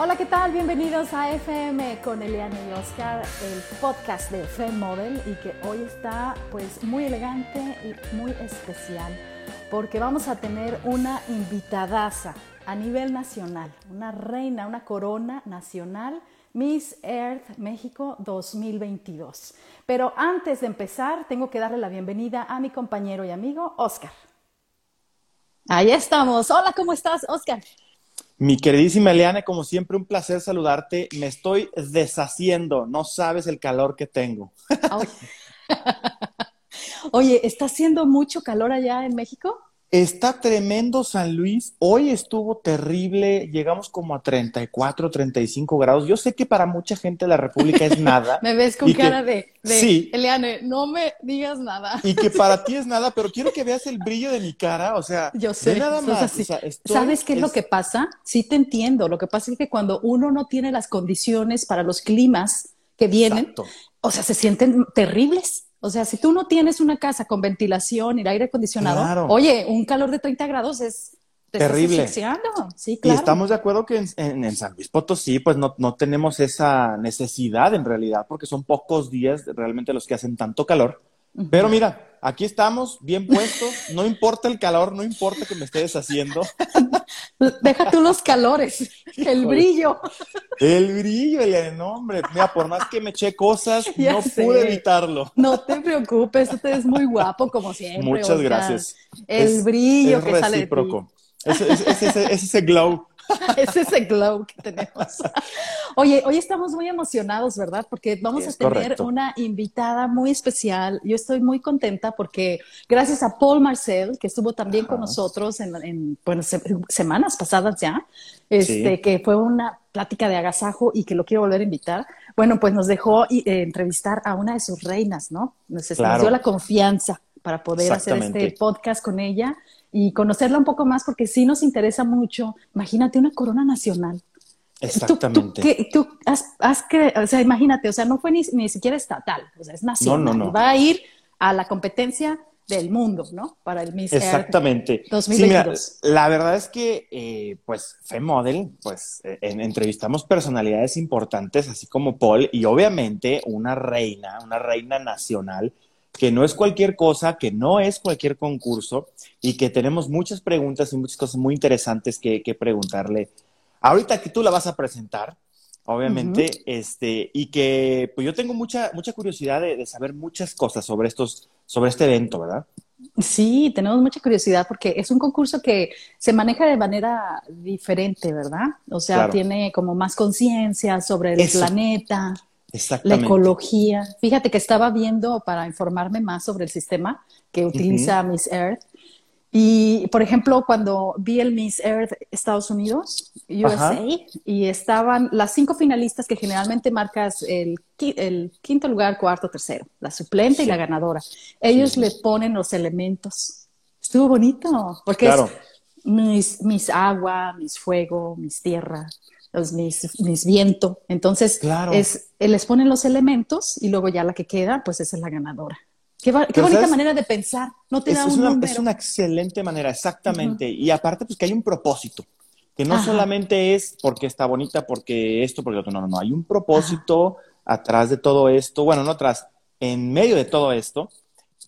Hola, ¿qué tal? Bienvenidos a FM con Eliana y Oscar, el podcast de FM Model y que hoy está pues muy elegante y muy especial porque vamos a tener una invitadaza a nivel nacional, una reina, una corona nacional, Miss Earth México 2022. Pero antes de empezar, tengo que darle la bienvenida a mi compañero y amigo Oscar. Ahí estamos. Hola, ¿cómo estás, Oscar? Mi queridísima Eliane, como siempre, un placer saludarte. Me estoy deshaciendo, no sabes el calor que tengo. Oye, ¿está haciendo mucho calor allá en México? Está tremendo San Luis. Hoy estuvo terrible. Llegamos como a 34, 35 grados. Yo sé que para mucha gente la República es nada. me ves con cara de, sí. Eliane, no me digas nada. y que para ti es nada, pero quiero que veas el brillo de mi cara. O sea, yo sé. Nada más. ¿Sabes qué es, lo que pasa? Sí te entiendo. Lo que pasa es que cuando uno no tiene las condiciones para los climas que vienen, o sea, se sienten terribles. O sea, si tú no tienes una casa con ventilación y aire acondicionado, oye, un calor de 30 grados es terrible. Sí, claro. Y estamos de acuerdo que en, San Luis Potosí, pues no, no, tenemos esa necesidad en realidad, porque son pocos días realmente los que hacen tanto calor. Pero mira, aquí estamos, bien puestos, no importa el calor, no importa que me esté deshaciendo. Deja tú los calores, el brillo. El brillo, el nombre. Mira, por más que me eché cosas, no pude evitarlo. No te preocupes, usted es muy guapo como siempre. Muchas gracias. El brillo que sale de ti. Es, es, es, ese glow. es ese glow que tenemos. Oye, hoy estamos muy emocionados, ¿verdad? Porque vamos a tener una invitada muy especial. Yo estoy muy contenta porque gracias a Paul Marcel, que estuvo también con nosotros en, semanas pasadas ya, este, que fue una plática de agasajo y que lo quiero volver a invitar. Bueno, pues nos dejó eh, entrevistar a una de sus reinas, ¿no? Nos, dio la confianza para poder hacer este podcast con ella y conocerla un poco más porque sí nos interesa mucho. Imagínate una corona nacional. Exactamente. Tú, has, que, o sea, imagínate, o sea, no fue ni, ni siquiera estatal, o sea, es nacional. No, no, no. Va a ir a la competencia del mundo, ¿no? Para el Miss Exactamente. 2022. la verdad es que, eh, pues, Femodel, pues, eh, entrevistamos personalidades importantes, así como Paul, y obviamente una reina, una reina nacional, que no es cualquier cosa, que no es cualquier concurso y que tenemos muchas preguntas y muchas cosas muy interesantes que, preguntarle. Ahorita que tú la vas a presentar, obviamente, este, y que pues yo tengo mucha, mucha curiosidad de, saber muchas cosas sobre estos, sobre este evento, ¿verdad? Sí, tenemos mucha curiosidad porque es un concurso que se maneja de manera diferente, ¿verdad? O sea, tiene como más conciencia sobre el planeta la ecología. Fíjate que estaba viendo para informarme más sobre el sistema que utiliza Miss Earth. Y, por ejemplo, cuando vi el Miss Earth Estados Unidos, USA, y estaban las cinco finalistas que generalmente marcas el, el quinto lugar, cuarto, tercero, la suplente y la ganadora. Ellos le ponen los elementos. Estuvo bonito, porque es mis, mis agua, mis fuego, mis tierras los, mis, mis viento. Entonces, es, les ponen los elementos y luego ya la que queda, pues esa es la ganadora. Qué, bonita manera de pensar. No te es, da un una, es una excelente manera, exactamente. Y aparte, pues que hay un propósito. Que no solamente es porque está bonita, porque esto, porque lo otro. No, no, no. Hay un propósito atrás de todo esto. Bueno, no atrás, en medio de todo esto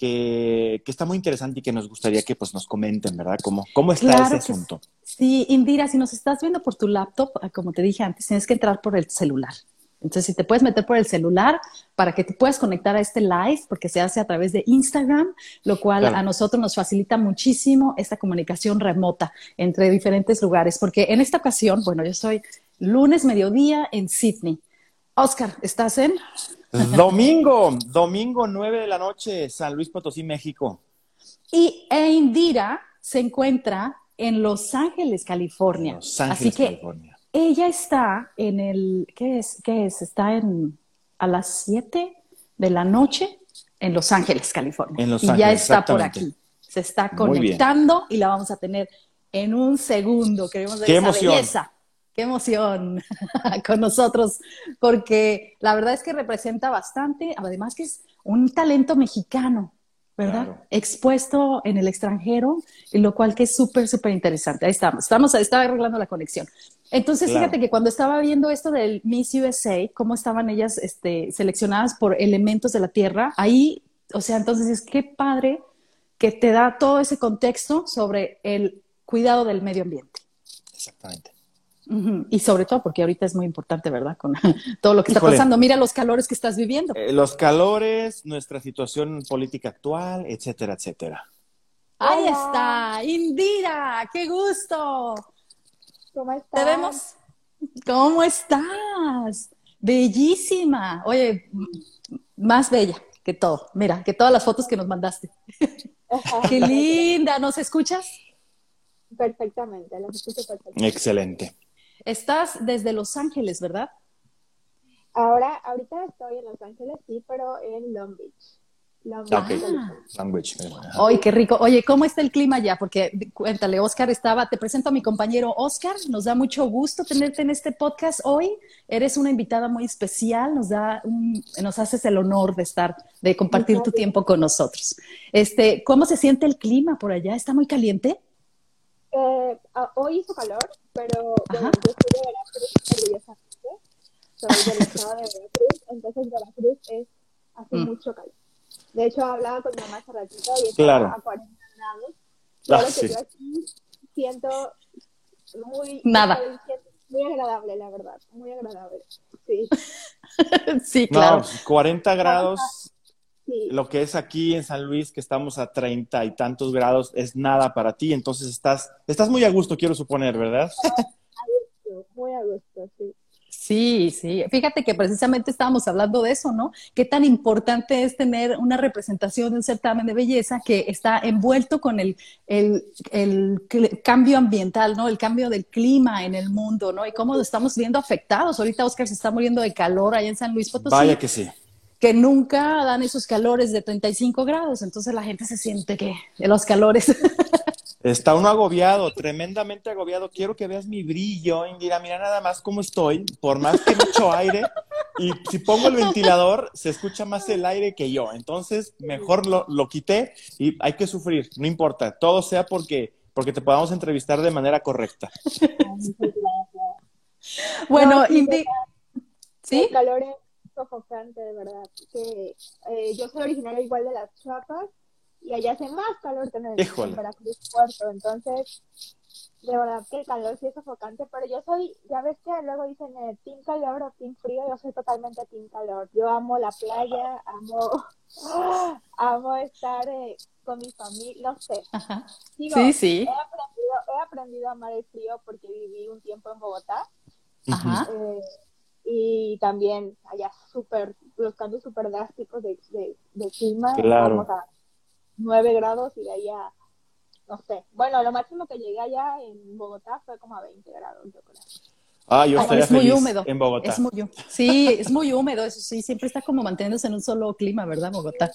que, está muy interesante y que nos gustaría que pues, nos comenten, ¿verdad? ¿Cómo, cómo está ese asunto? Sí, Indira, si nos estás viendo por tu laptop, ah, como te dije antes, tienes que entrar por el celular. Entonces, si te puedes meter por el celular para que te puedas conectar a este live, porque se hace a través de Instagram, lo cual a nosotros nos facilita muchísimo esta comunicación remota entre diferentes lugares, porque en esta ocasión, bueno, yo soy lunes mediodía en Sydney. Oscar, ¿estás en? Domingo, domingo 9 de la noche, San Luis Potosí, México. Y e Indira se encuentra en Los Ángeles, California. Los Ángeles, Así que California. ella está en el, ¿qué es? ¿Qué es? Está en, a las 7 de la noche en Los Ángeles, California. En Los Ángeles, y ya está por aquí. Se está conectando y la vamos a tener en un segundo. Queremos ver Qué esa emoción. belleza qué emoción con nosotros, porque la verdad es que representa bastante, además que es un talento mexicano, ¿verdad? Expuesto en el extranjero, lo cual que es súper, súper interesante. Ahí estamos, estamos, está arreglando la conexión. Entonces, fíjate que cuando estaba viendo esto del Miss USA, cómo estaban ellas este, seleccionadas por elementos de la Tierra, ahí, o sea, entonces es qué padre que te da todo ese contexto sobre el cuidado del medio ambiente. Exactamente. Y sobre todo porque ahorita es muy importante, ¿verdad? Con todo lo que está pasando. Mira los calores que estás viviendo. Eh, los calores, nuestra situación política actual, etcétera, etcétera. Ahí está, Indira, qué gusto. ¿Cómo estás? ¿Te vemos? ¿Cómo estás? Bellísima. Oye, más bella que todo. Mira, que todas las fotos que nos mandaste. qué linda. ¿Nos escuchas? Perfectamente, la escucho perfectamente. Excelente. Estás desde Los Ángeles, ¿verdad? Ahora, ahorita estoy en Los Ángeles, sí, pero en Long Beach. Long Beach. Long Beach. Ay, qué rico. Oye, ¿cómo está el clima ya? Porque cuéntale, Oscar estaba, te presento a mi compañero Oscar, nos da mucho gusto tenerte en este podcast hoy. Eres una invitada muy especial, nos da nos haces el honor de estar, de compartir tu tiempo con nosotros. Este, ¿cómo se siente el clima por allá? ¿Está muy caliente? Eh, ah, hoy hizo calor, pero bueno, yo soy de Veracruz, orgullosamente. Soy del estado de Veracruz, entonces Veracruz es, hace mm. mucho calor. De hecho, hablaba con mi mamá hace ratito y estaba a 40 grados. Claro ah, que yo aquí siento muy... Nada. Muy agradable, la verdad, muy agradable. Sí, sí claro. 40 grados lo que es aquí en San Luis, que estamos a treinta y tantos grados, es nada para ti. Entonces estás, estás muy a gusto, quiero suponer, ¿verdad? muy a gusto, sí. Sí, sí. Fíjate que precisamente estábamos hablando de eso, ¿no? Qué tan importante es tener una representación de un certamen de belleza que está envuelto con el, el, el, cambio ambiental, ¿no? El cambio del clima en el mundo, ¿no? Y cómo lo estamos viendo afectados. Ahorita Oscar se está muriendo de calor allá en San Luis Potosí. Vaya que sí que nunca dan esos calores de 35 grados, entonces la gente se siente que de los calores. Está uno agobiado, tremendamente agobiado. Quiero que veas mi brillo, Indira. Mira nada más cómo estoy, por más que mucho aire. Y si pongo el ventilador, se escucha más el aire que yo. Entonces, mejor lo, lo quité y hay que sufrir, no importa. Todo sea porque, porque te podamos entrevistar de manera correcta. bueno, Indira. ¿Sí? El calor sofocante, de verdad. Que eh, yo soy originaria igual de las Chiapas y allá hace más calor que en, el, en Veracruz Puerto. Entonces, de verdad que el calor sí es sofocante, pero yo soy, ya ves que luego dicen eh, team calor o team frío, yo soy totalmente team calor. Yo amo la playa, amo, amo estar eh, con mi familia, no sé. sí, sí. He aprendido, he aprendido a amar el frío porque viví un tiempo en Bogotá. Ajá. Eh, y también allá súper, los cambios súper drásticos de, de, clima, claro. vamos a 9 grados y de allá, no sé, bueno, lo máximo que llegué allá en Bogotá fue como a 20 grados, yo creo. Ah, yo estaría es muy húmedo. en Bogotá. Es muy, sí, es muy húmedo, eso sí, siempre está como manteniéndose en un solo clima, ¿verdad, Bogotá?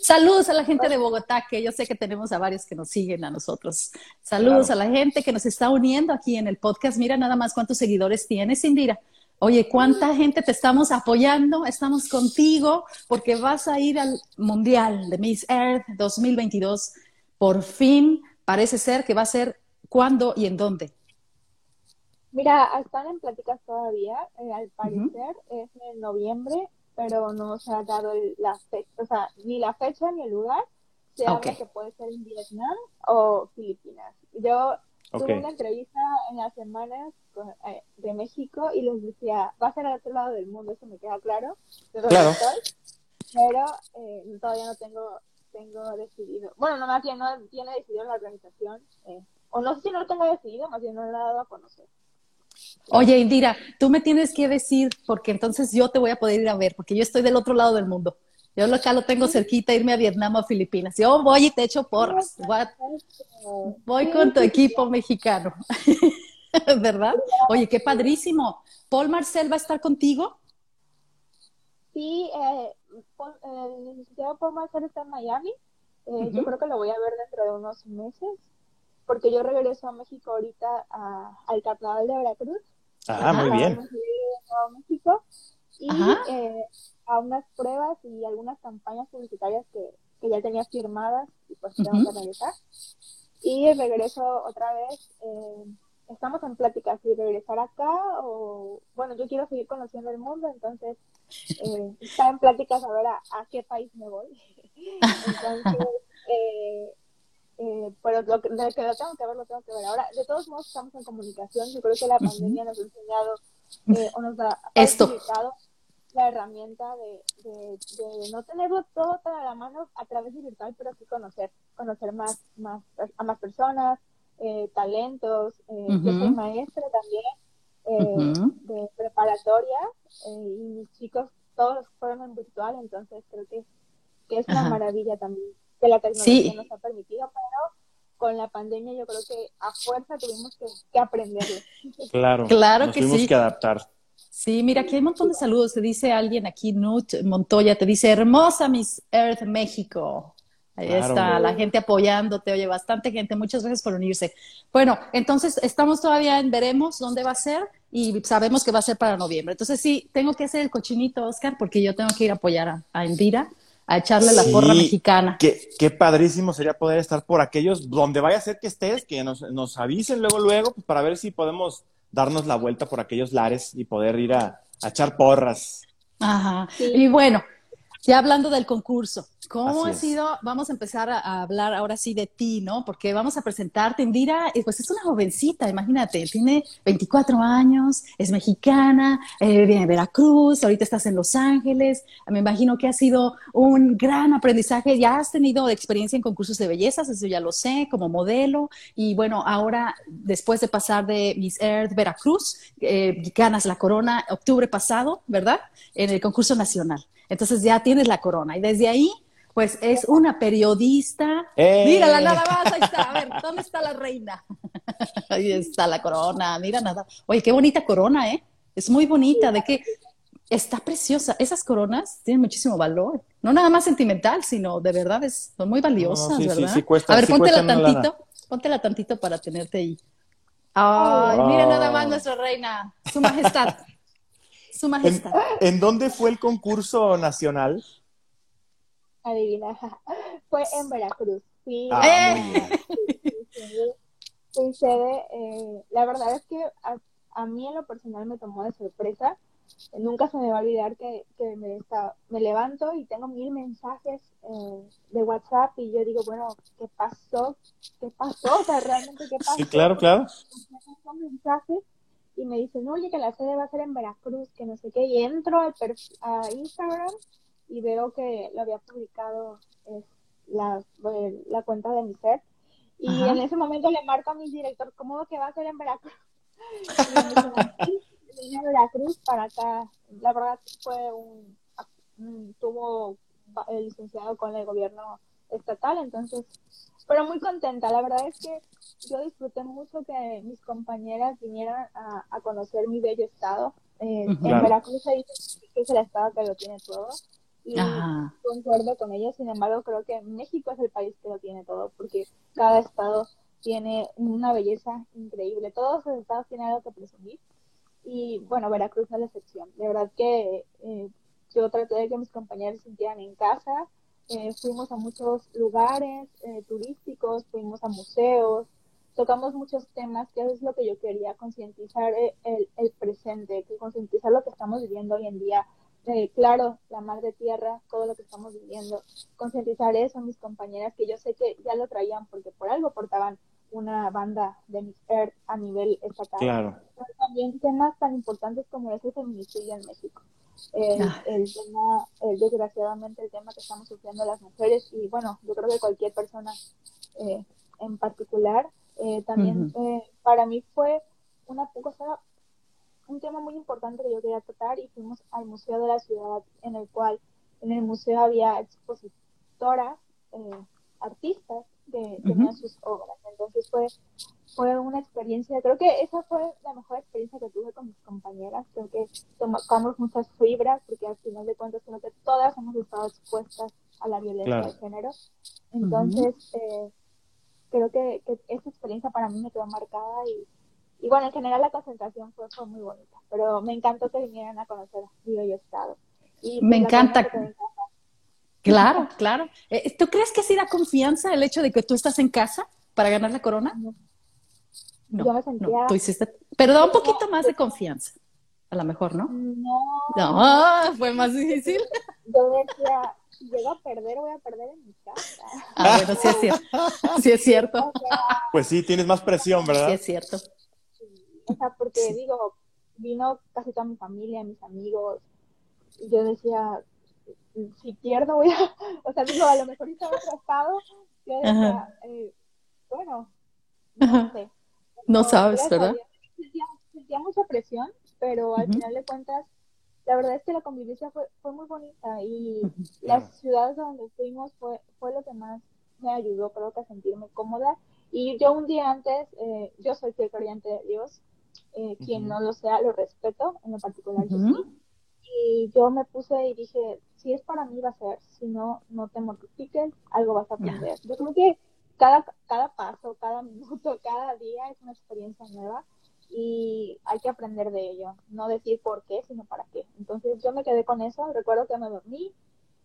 Saludos a la gente de Bogotá, que yo sé que tenemos a varios que nos siguen a nosotros. Saludos a la gente que nos está uniendo aquí en el podcast. Mira nada más cuántos seguidores tienes, Indira. Oye, ¿cuánta gente te estamos apoyando? Estamos contigo porque vas a ir al Mundial de Miss Earth 2022. Por fin parece ser que va a ser cuándo y en dónde. Mira, están en pláticas todavía. Eh, al parecer es en noviembre, pero no se ha dado la fecha, o sea, ni la fecha ni el lugar. Se habla que puede ser en Vietnam o Filipinas. Yo Tuve una entrevista en las semanas eh, de México y les decía, va a ser al otro lado del mundo, eso me queda claro. claro. pero eh, todavía no tengo tengo decidido. Bueno, no más bien no tiene decidido la organización. Eh, o no sé si no lo tengo decidido, más bien no lo he dado a conocer. Oye, Indira, tú me tienes que decir, porque entonces yo te voy a poder ir a ver, porque yo estoy del otro lado del mundo. Yo acá lo tengo cerquita, irme a Vietnam o a Filipinas. Yo voy y te echo porras. Voy con tu equipo mexicano. ¿Verdad? Oye, qué padrísimo. ¿Paul Marcel va a estar contigo? Sí, eh, el licenciado Paul Marcel está en Miami. Eh, yo creo que lo voy a ver dentro de unos meses, porque yo regreso a México ahorita al Carnaval de Veracruz. Ah, muy bien. A México. Y eh, a unas pruebas y algunas campañas publicitarias que, que ya tenía firmadas y pues tengo que regresar. Y regreso otra vez eh, estamos en pláticas si regresar acá o, bueno, yo quiero seguir conociendo el mundo, entonces eh, está en pláticas a ver a, qué país me voy. entonces, eh, eh, pero lo que, lo que lo tengo que ver, lo tengo que ver. Ahora, de todos modos, estamos en comunicación. Yo creo que la pandemia nos ha enseñado eh, o nos ha facilitado la herramienta de, de, de, no tenerlo todo tan a la mano a través de virtual, pero sí conocer, conocer más, más a más personas, eh, talentos. Eh, Yo soy maestra también eh, de preparatoria y mis chicos todos fueron en virtual, entonces creo que, que es una maravilla también que la tecnología nos ha permitido, pero con la pandemia yo creo que a fuerza tuvimos que, que aprenderlo. Claro, claro nos que tuvimos que adaptar. Sí, mira, aquí hay un montón de saludos. Te dice alguien aquí, Nut Montoya, te dice, hermosa Miss Earth México. Ahí está, la gente apoyándote, oye, bastante gente, muchas gracias por unirse. Bueno, entonces estamos todavía en veremos dónde va a ser y sabemos que va a ser para noviembre. Entonces sí, tengo que hacer el cochinito, Oscar, porque yo tengo que ir a apoyar a, a Indira a echarle la porra mexicana. Qué, qué, padrísimo sería poder estar por aquellos, donde vaya a ser que estés, que nos, nos avisen luego, luego, pues, para ver si podemos darnos la vuelta por aquellos lares y poder ir a, a echar porras. Ajá. Y bueno, ya hablando del concurso, ¿cómo ha sido? Vamos a empezar a, hablar ahora sí de ti, ¿no? Porque vamos a presentarte. Indira, pues es una jovencita, imagínate, tiene 24 años, es mexicana, eh, viene de Veracruz, ahorita estás en Los Ángeles. Me imagino que ha sido un gran aprendizaje. Ya has tenido experiencia en concursos de bellezas, eso ya lo sé, como modelo. Y bueno, ahora, después de pasar de Miss Earth Veracruz, eh, ganas la corona octubre pasado, ¿verdad? En el concurso nacional. Entonces ya tienes la corona. Y desde ahí, pues es una periodista. ¡Eh! Mírala nada más, ahí está. A ver, ¿dónde está la reina? ahí está la corona, mira nada. Oye, qué bonita corona, ¿eh? Es muy bonita, de que está preciosa. Esas coronas tienen muchísimo valor. No nada más sentimental, sino de verdad es, son muy valiosas, ¿verdad? Sí, sí, cuesta, a ver, póntela tantito, póntela tantito para tenerte ahí. Ay, mira nada más nuestra reina, su majestad. Su Majestad. ¿En, dónde fue el concurso nacional? Adivina, fue en Veracruz. Fui, ah, fui sede, eh, la verdad es que a, mí en lo personal me tomó de sorpresa. Nunca se me va a olvidar que, que me, está, me levanto y tengo mil mensajes eh, de WhatsApp y yo digo, bueno, ¿qué pasó? ¿Qué pasó? O sea, realmente, ¿qué pasó? Sí, claro, claro. mensajes y me dicen, oye, que la sede va a ser en Veracruz, que no sé qué, y entro al a Instagram y veo que lo había publicado la, la cuenta de mi ser. Y en ese momento le marco a mi director, ¿cómo que va a ser en Veracruz? y me a Veracruz para acá. La verdad fue un, tuvo el licenciado con el gobierno estatal, entonces pero muy contenta. La verdad es que yo disfruté mucho que mis compañeras vinieran a, conocer mi bello estado. Eh, en Veracruz se dice que es el estado que lo tiene todo y concuerdo con ellos. Sin embargo, creo que México es el país que lo tiene todo porque cada estado tiene una belleza increíble. Todos los estados tienen algo que presumir y bueno, Veracruz no es la excepción. De verdad que eh, yo traté de que mis compañeros se sintieran en casa eh, fuimos a muchos lugares eh, turísticos, fuimos a museos, tocamos muchos temas, que es lo que yo quería, concientizar eh, el, el, presente, que concientizar lo que estamos viviendo hoy en día. claro, la madre tierra, todo lo que estamos viviendo, concientizar eso a mis compañeras, que yo sé que ya lo traían porque por algo portaban una banda de Miss Earth a nivel estatal. Claro. Pero también temas tan importantes como ese feminicidio en México el, ah. el tema, desgraciadamente el tema que estamos sufriendo las mujeres y bueno, yo creo que cualquier persona eh, en particular, eh, también eh, para mí fue una cosa, un tema muy importante que yo quería tratar y fuimos al Museo de la Ciudad en el cual en el museo había expositoras, artistas que tenían sus obras. Entonces fue fue una experiencia, creo que esa fue la mejor experiencia que tuve con mis compañeras, creo que tomamos muchas fibras, porque al final de cuentas creo que todas hemos estado expuestas a la violencia de género, entonces eh, creo que, que, esa experiencia para mí me quedó marcada y, y bueno, en general la concentración fue, fue muy bonita, pero me encantó que vinieran a conocer mi bello estado. Y me pues, encanta. Claro, claro. Eh, ¿Tú crees que sí da confianza el hecho de que tú estás en casa para ganar la corona? yo me sentía... tú hiciste, pero da un poquito más de confianza, a lo mejor, ¿no? No. No, fue más difícil. Yo decía, si llego a perder, voy a perder en mi casa. Ah, bueno, sí es cierto. Sí es cierto. pues sí, tienes más presión, ¿verdad? Sí es cierto. O sea, porque digo, vino casi toda mi familia, mis amigos, y yo decía, si pierdo voy a, o sea, digo, a lo mejor hice otro estado, yo decía, eh, bueno, no sé. No, sabes, ¿verdad? Sentía, mucha presión, pero al final de cuentas, la verdad es que la convivencia fue, fue muy bonita y las ciudades donde fuimos fue, fue lo que más me ayudó, creo que a sentirme cómoda. Y yo un día antes, eh, yo soy fiel creyente de Dios, eh, quien no lo sea, lo respeto, en lo particular yo sí. Y yo me puse y dije, si es para mí va a ser, si no, no te mortifiques, algo vas a aprender. Yo creo que cada, cada paso, cada minuto, cada día es una experiencia nueva y hay que aprender de ello, no decir por qué, sino para qué. Entonces yo me quedé con eso, recuerdo que me dormí,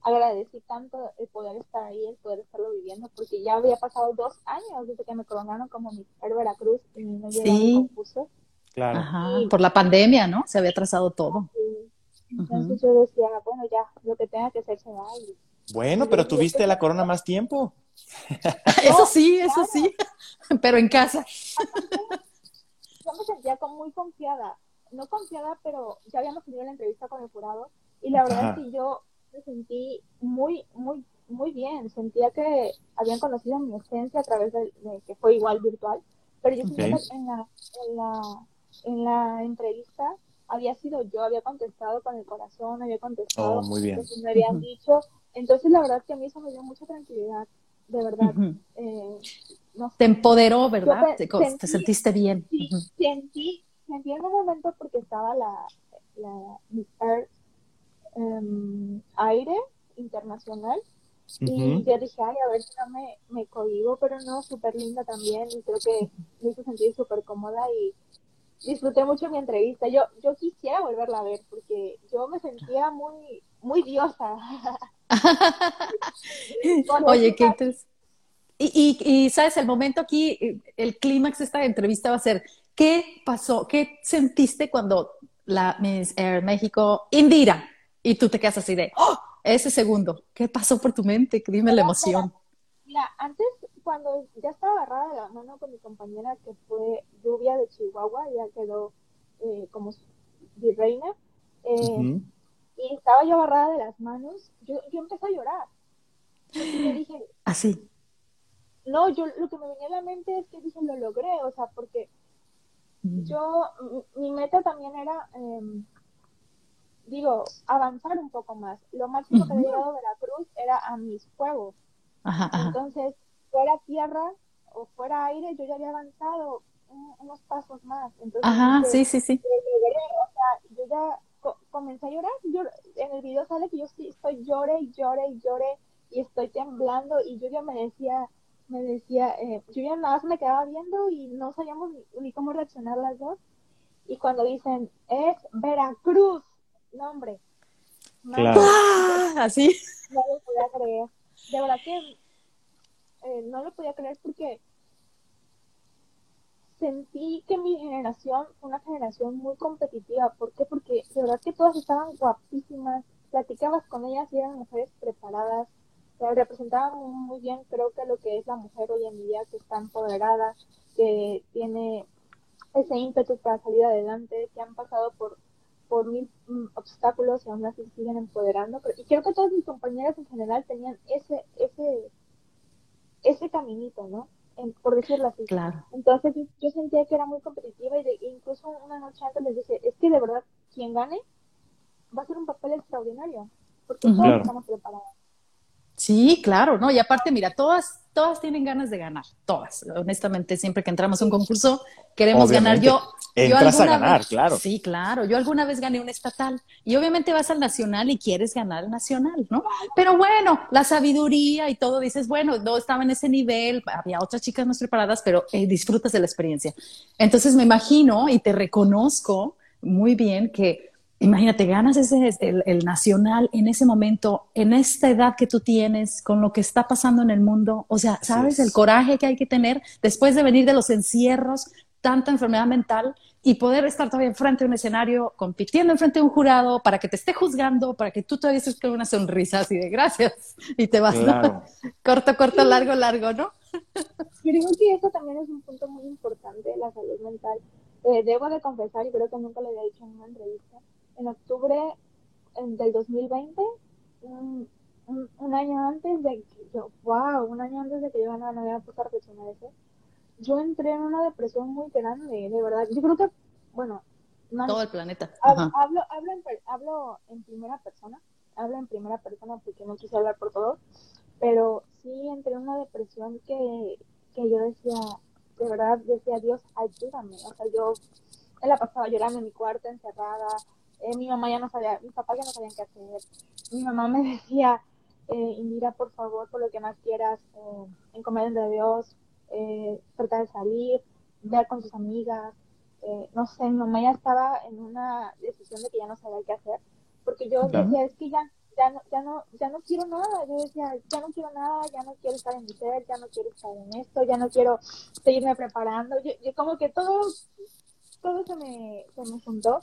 agradecí tanto el poder estar ahí, el poder estarlo viviendo, porque ya había pasado dos años desde que me coronaron como mi Veracruz y me sí. Claro. Ajá, por la pandemia, ¿no? Se había trazado todo. Entonces yo decía, bueno, ya, lo que tenga que hacer se va. Bueno, pero tuviste la corona más tiempo. eso sí, eso sí, pero en casa. Yo me sentía como muy confiada, no confiada, pero ya habíamos tenido la entrevista con el jurado y la verdad es que yo me sentí muy, muy, muy bien. Sentía que habían conocido mi esencia a través de, que fue igual virtual, pero yo sentía que en la, en la, en la entrevista había sido yo, había contestado con el corazón, había contestado oh, muy bien. lo que me habían dicho. Entonces, la verdad que a mí eso me dio mucha tranquilidad, de verdad. Eh, Te empoderó, ¿verdad? te, sentiste bien. Sí, sentí, sentí en un momento porque estaba la, la em, Aire Internacional. Y yo dije, ay, a ver si no me, me pero no, súper linda también. Y creo que me hizo sentir súper cómoda y disfruté mucho mi entrevista. Yo, yo quisiera volverla a ver porque yo me sentía muy, muy diosa. Oye, qué interesante. Y, y, y, sabes, el momento aquí, el clímax de esta entrevista va a ser, ¿qué pasó? ¿Qué sentiste cuando la Miss Air México, Indira, y tú te quedas así de, ¡oh! Ese segundo, ¿qué pasó por tu mente? Dime la emoción. Mira, antes cuando ya estaba agarrada de la mano con mi compañera que fue Lluvia de Chihuahua, ya quedó eh, como virreina, eh, y estaba yo agarrada de las manos, yo, yo empecé a llorar. Y dije, así. No, yo lo que me venía a la mente es que dije, lo logré, o sea, porque yo, mi, meta también era, em, digo, avanzar un poco más. Lo máximo que había llegado a Veracruz era a mis juegos. Entonces, fuera tierra o fuera aire, yo ya había avanzado unos pasos más. Entonces, Ajá, sí, sí, sí. yo ya comencé a llorar. Yo, en el video sale que yo sí estoy llore y llore y llore y estoy temblando y yo ya me decía, me decía, eh, yo ya nada más me quedaba viendo y no sabíamos ni, cómo reaccionar las dos. Y cuando dicen, es Veracruz, nombre. Claro. ¡Ah! Así. No lo podía creer. De verdad que eh, no lo podía creer porque sentí que mi generación fue una generación muy competitiva. ¿Por qué? Porque de verdad que todas estaban guapísimas, platicabas con ellas y eran mujeres preparadas, representaban muy bien creo que lo que es la mujer hoy en día, que está empoderada, que tiene ese ímpetu para salir adelante, que han pasado por por mil mm, obstáculos y aún así siguen empoderando. y creo que todas mis compañeras en general tenían ese, ese, ese caminito, ¿no? por decirlo así. Claro. Entonces yo, sentía que era muy competitiva y de, incluso una noche antes les dije, es que de verdad quien gane va a ser un papel extraordinario, porque todos estamos preparados. Sí, claro, ¿no? Y aparte, mira, todas, todas tienen ganas de ganar, todas. Honestamente, siempre que entramos a un concurso, queremos ganar. Yo, Entras a ganar, claro. Sí, claro. Yo alguna vez gané un estatal y obviamente vas al nacional y quieres ganar el nacional, ¿no? Pero bueno, la sabiduría y todo, dices, bueno, no estaba en ese nivel, había otras chicas más preparadas, pero eh, disfrutas de la experiencia. Entonces me imagino y te reconozco muy bien que Imagínate, ganas ese, el, nacional en ese momento, en esta edad que tú tienes, con lo que está pasando en el mundo. O sea, ¿sabes el coraje que hay que tener después de venir de los encierros, tanta enfermedad mental y poder estar todavía enfrente de un escenario, compitiendo enfrente de un jurado para que te esté juzgando, para que tú todavía estés con una sonrisa así de gracias y te vas corto, corto, largo, largo, ¿no? Creo que eso también es un punto muy importante de la salud mental. Eh, debo de confesar, y creo que nunca lo había dicho en una entrevista, en octubre del 2020, un, un, año antes de que yo, wow, un año antes de que yo no, no había puesto a reflexionar eso, yo entré en una depresión muy grande, de verdad. Yo creo que, bueno, todo el planeta. Hablo, hablo, en, hablo en primera persona, hablo en primera persona porque no quise hablar por todos, pero sí entré en una depresión que, que yo decía, de verdad, decía, Dios, ayúdame. O sea, yo me la pasaba llorando en mi cuarto, encerrada. Eh, mi mamá ya no sabía, mi papá ya no sabían qué hacer. Mi mamá me decía, eh, Indira, por favor, por lo que más quieras, eh, de Dios, eh, tratar de salir, ver con tus amigas. Eh, no sé, mi mamá ya estaba en una decisión de que ya no sabía qué hacer, porque yo decía, es que ya, ya no, ya no, ya no quiero nada, yo decía, ya no quiero nada, ya no quiero estar en mi ser, ya no quiero estar en esto, ya no quiero seguirme preparando, yo, como que todo, todo se me, se me juntó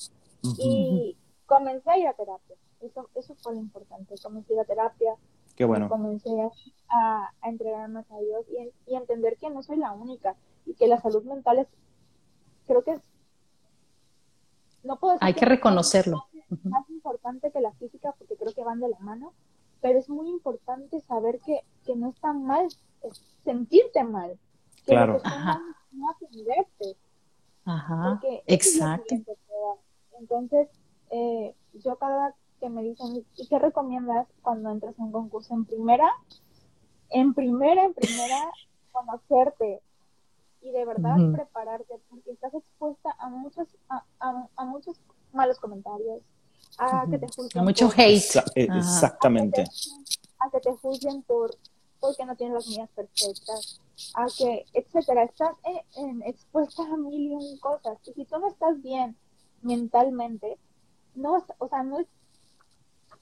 y comencé a ir a terapia, eso, eso fue lo importante, comencé a ir a terapia, Qué bueno. comencé a, a entregarme a Dios y, y, entender que no soy la única y que la salud mental es, creo que es, no puedo decir Hay que, reconocerlo. Es más importante que la física porque creo que van de la mano, pero es muy importante saber que, que no está mal sentirte mal. Que claro. Ajá. no atenderte. Ajá. Exacto. Entonces, eh, yo cada que me dicen, ¿y qué recomiendas cuando entras en un concurso? En primera, en primera, en primera, conocerte y de verdad prepararte, porque estás expuesta a muchos, a, muchos malos comentarios, a que te juzguen. A mucho hate. exactamente. A que, te, juzguen por porque no tienes las mías perfectas, a que, etcétera, estás en, expuesta a mil y un cosas. Y si tú no estás bien mentalmente, no, o sea, no es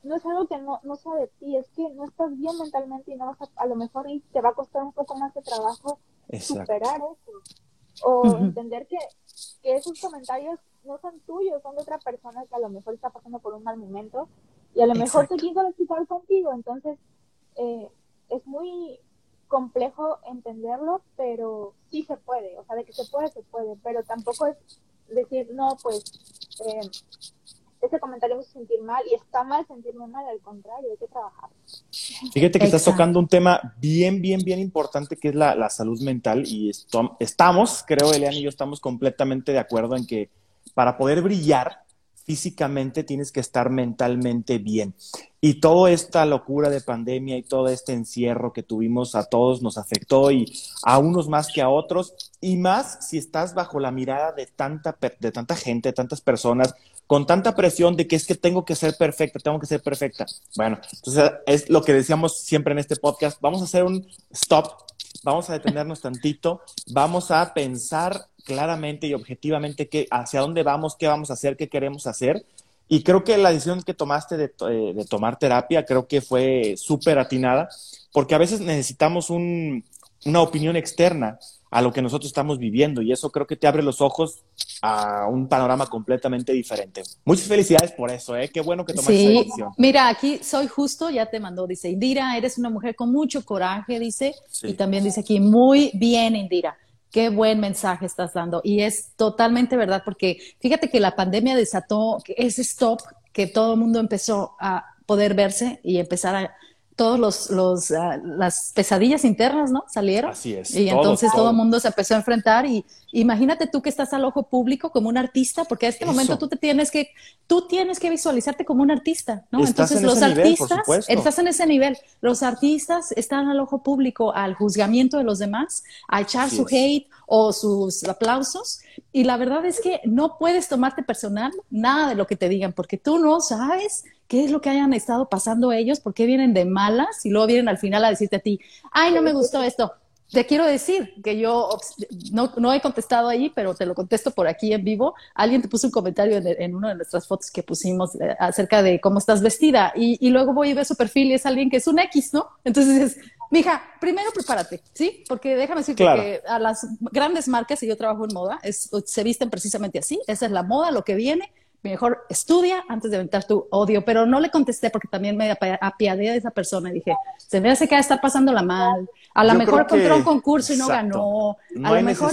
no es algo que no, no sea de ti, es que no estás bien mentalmente y no vas a, a lo mejor y te va a costar un poco más de trabajo superar eso. O entender que, que esos comentarios no son tuyos, son de otra persona que a lo mejor está pasando por un mal momento y a lo mejor te quiso desquitar contigo. Entonces, eh, es muy complejo entenderlo, pero sí se puede. O sea, de que se puede, se puede. Pero tampoco es decir, no, pues eh, ese comentario me hace sentir mal y está mal sentirme mal, al contrario, hay que trabajar. Fíjate que estás tocando un tema bien, bien, bien importante que es la, la salud mental y estamos, creo, Elian y yo estamos completamente de acuerdo en que para poder brillar físicamente tienes que estar mentalmente bien. Y toda esta locura de pandemia y todo este encierro que tuvimos a todos nos afectó y a unos más que a otros, y más si estás bajo la mirada de tanta, de tanta gente, de tantas personas, con tanta presión de que es que tengo que ser perfecta, tengo que ser perfecta. Bueno, entonces es lo que decíamos siempre en este podcast, vamos a hacer un stop, vamos a detenernos tantito, vamos a pensar claramente y objetivamente qué, hacia dónde vamos, qué vamos a hacer, qué queremos hacer. Y creo que la decisión que tomaste de, eh, de tomar terapia, creo que fue súper atinada, porque a veces necesitamos un, una opinión externa a lo que nosotros estamos viviendo y eso creo que te abre los ojos a un panorama completamente diferente. Muchas felicidades por eso, ¿eh? Qué bueno que tomaste esa decisión. Mira, aquí soy justo, ya te mandó, dice Indira, eres una mujer con mucho coraje, dice, y también dice aquí, muy bien, Indira. Qué buen mensaje estás dando. Y es totalmente verdad, porque fíjate que la pandemia desató ese stop que todo el mundo empezó a poder verse y empezar a, todos los, los ah, las pesadillas internas, ¿no? Salieron. Así es. Y entonces todo el mundo se empezó a enfrentar y imagínate tú que estás al ojo público como un artista, porque a este momento tú te tienes que, tú tienes que visualizarte como un artista, ¿no? entonces los artistas, estás en ese nivel, los artistas están al ojo público, al juzgamiento de los demás, a echar su hate o sus aplausos. Y la verdad es que no puedes tomarte personal nada de lo que te digan, porque tú no sabes qué es lo que hayan estado pasando ellos, por qué vienen de malas y luego vienen al final a decirte a ti, ay, no me gustó esto. Te quiero decir que yo no, he contestado allí, pero te lo contesto por aquí en vivo. Alguien te puso un comentario en, una de nuestras fotos que pusimos eh, acerca de cómo estás vestida y, luego voy a ver su perfil y es alguien que es un X, ¿no? Entonces Mija, primero prepárate, ¿sí? Porque déjame decirte que a las grandes marcas, y yo trabajo en moda, se visten precisamente así. Esa es la moda, lo que viene. Mejor estudia antes de aventar tu odio, pero no le contesté porque también me apiadé de esa persona y dije, se me hace que va a estar pasándola mal. A lo mejor encontró un concurso y no ganó. a lo mejor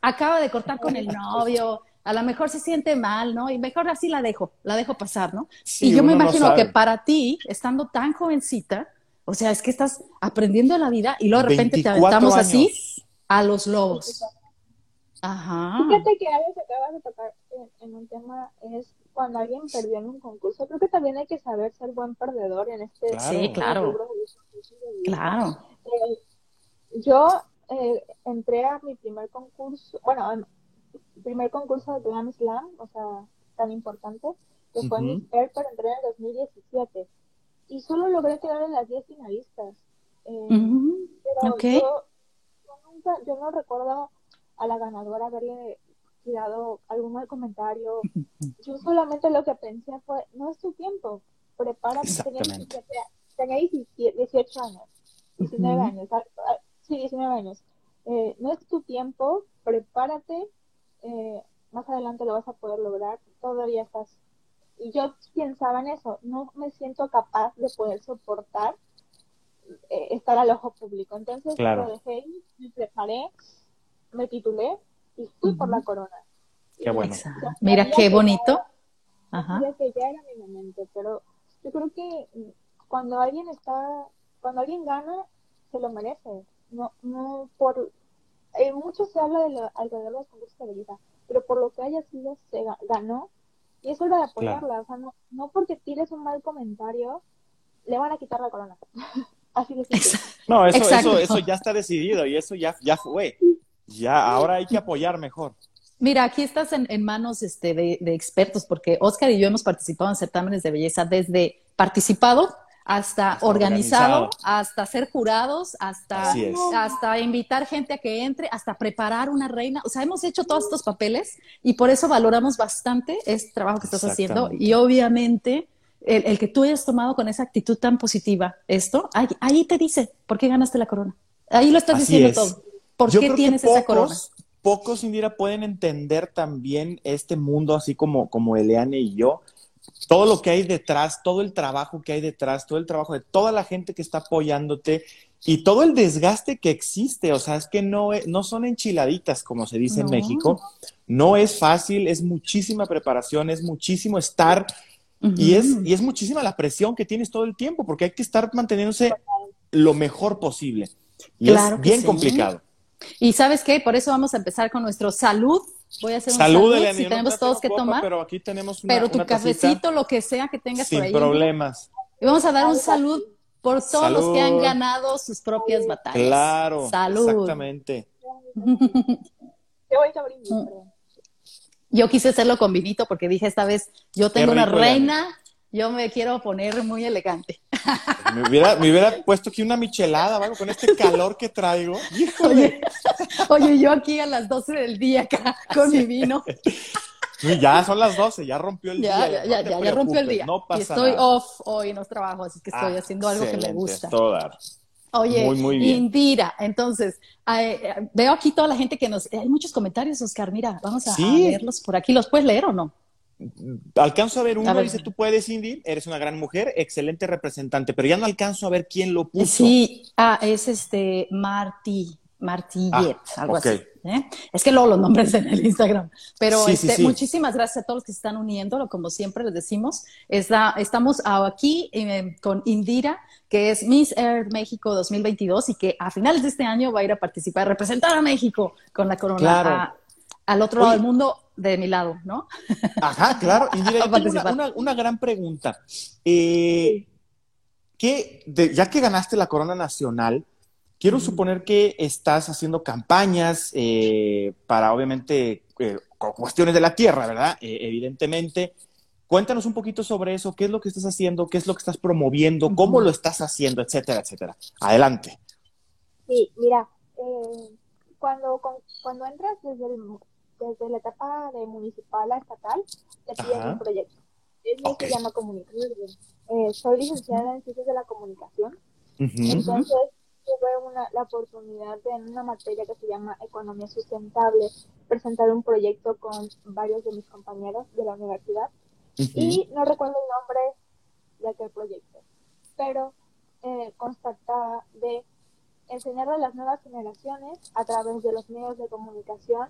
acaba de cortar con el novio a lo mejor se siente mal, ¿no? Y mejor así la dejo, la dejo pasar, ¿no? y yo me imagino que para ti, estando tan jovencita, o sea, es que estás aprendiendo la vida y luego de repente te aventamos así a los lobos. Ajá. Fíjate que algo que acabas de tocar en, un tema es cuando alguien perdió en un concurso. Creo que también hay que saber ser buen perdedor en este. Sí, claro. Claro. Eh, yo eh, entré a mi primer concurso, bueno, primer concurso de Grand Slam, o sea, tan importante, que fue mi pero entré en el 2017. Y solo logré quedar en las 10 finalistas. Eh, pero yo, nunca, yo no recuerdo a la ganadora haberle tirado algún mal comentario. Yo solamente lo que pensé fue, no es tu tiempo, prepárate. Tenía, 18 años, 19 años, sí, 19 años. Eh, no es tu tiempo, prepárate, eh, más adelante lo vas a poder lograr, todavía estás. Y yo pensaba en eso, no me siento capaz de poder soportar eh, estar al ojo público. Entonces lo dejé, me preparé, me titulé y fui por la corona. Qué bueno. Mira qué bonito. Ajá. que ya era mi momento, pero yo creo que cuando alguien está, cuando alguien gana, se lo merece. No, no por eh, mucho se habla de lo, alrededor de los concursos de belleza, pero por lo que haya sido, se ganó. Y es hora de apoyarla. O sea, no, no porque tires un mal comentario, le van a quitar la corona. Así de simple. No, eso, eso, eso ya está decidido y eso ya, ya fue. Ya, ahora hay que apoyar mejor. Mira, aquí estás en, en manos este, de, de, expertos, porque Oscar y yo hemos participado en certámenes de belleza desde participado hasta, organizado, hasta ser jurados, hasta, hasta invitar gente a que entre, hasta preparar una reina. O sea, hemos hecho todos estos papeles y por eso valoramos bastante este trabajo que estás haciendo. Y obviamente, el, que tú hayas tomado con esa actitud tan positiva esto, ahí, te dice por qué ganaste la corona. Ahí lo estás diciendo todo. ¿Por qué tienes esa corona? Pocos, Indira, pueden entender también este mundo, así como, como Eliane y yo, todo lo que hay detrás, todo el trabajo que hay detrás, todo el trabajo de toda la gente que está apoyándote y todo el desgaste que existe. O sea, es que no, no son enchiladitas, como se dice en México. No es fácil, es muchísima preparación, es muchísimo estar y, es, y es muchísima la presión que tienes todo el tiempo, porque hay que estar manteniéndose lo mejor posible. Y es bien complicado. Y sabes qué, por eso vamos a empezar con nuestro salud Voy a hacer un salud, si tenemos todos que tomar. Pero aquí tenemos una, Pero tu cafecito, lo que sea que tengas por ahí. Sin problemas. Y vamos a dar un salud por todos los que han ganado sus propias batallas. Claro. Salud. Exactamente. Yo quise hacerlo con vinito porque dije esta vez, yo tengo una reina yo me quiero poner muy elegante. Me hubiera, me hubiera puesto aquí una michelada, ¿vale? con este calor que traigo. Oye, yo aquí a las 12 del día acá con mi vino. Ya son las 12, ya rompió el día. Ya, ya, ya, ya, rompió el día. No pasa y estoy off hoy, no trabajo, así que estoy haciendo algo que me gusta. Oye, muy, muy bien. Indira, entonces, eh, veo aquí toda la gente que nos... Hay muchos comentarios, Oscar, mira, vamos a, a leerlos por aquí. ¿Los puedes leer o no? Alcanzo a ver uno, dice, tú puedes, Indy, eres una gran mujer, excelente representante, pero ya no alcanzo a ver quién lo puso. Sí, ah, es este Martí, Martillet, ah, algo así. ¿eh? Es que luego los nombres en el Instagram. Pero este, muchísimas gracias a todos los que se están uniendo, como siempre les decimos. Está, estamos aquí eh, con Indira, que es Miss Earth México 2022 y que a finales de este año va a ir a participar, a representar a México con la corona al otro lado del mundo de mi lado, ¿no? Ajá, claro. Y mira, una, una, gran pregunta. Eh, ya que ganaste la corona nacional, quiero suponer que estás haciendo campañas eh, para, obviamente, eh, cuestiones de la tierra, ¿verdad? evidentemente. Cuéntanos un poquito sobre eso, qué es lo que estás haciendo, qué es lo que estás promoviendo, cómo lo estás haciendo, etcétera, etcétera. Adelante. Sí, mira, cuando, cuando entras desde el desde la etapa de municipal a estatal, te piden un proyecto. Es lo que se llama comunicación. Eh, soy licenciada en ciencias de la comunicación. Entonces, la oportunidad de en una materia que se llama economía sustentable presentar un proyecto con varios de mis compañeros de la universidad y no recuerdo el nombre de aquel proyecto, pero eh, constataba de enseñar a las nuevas generaciones a través de los medios de comunicación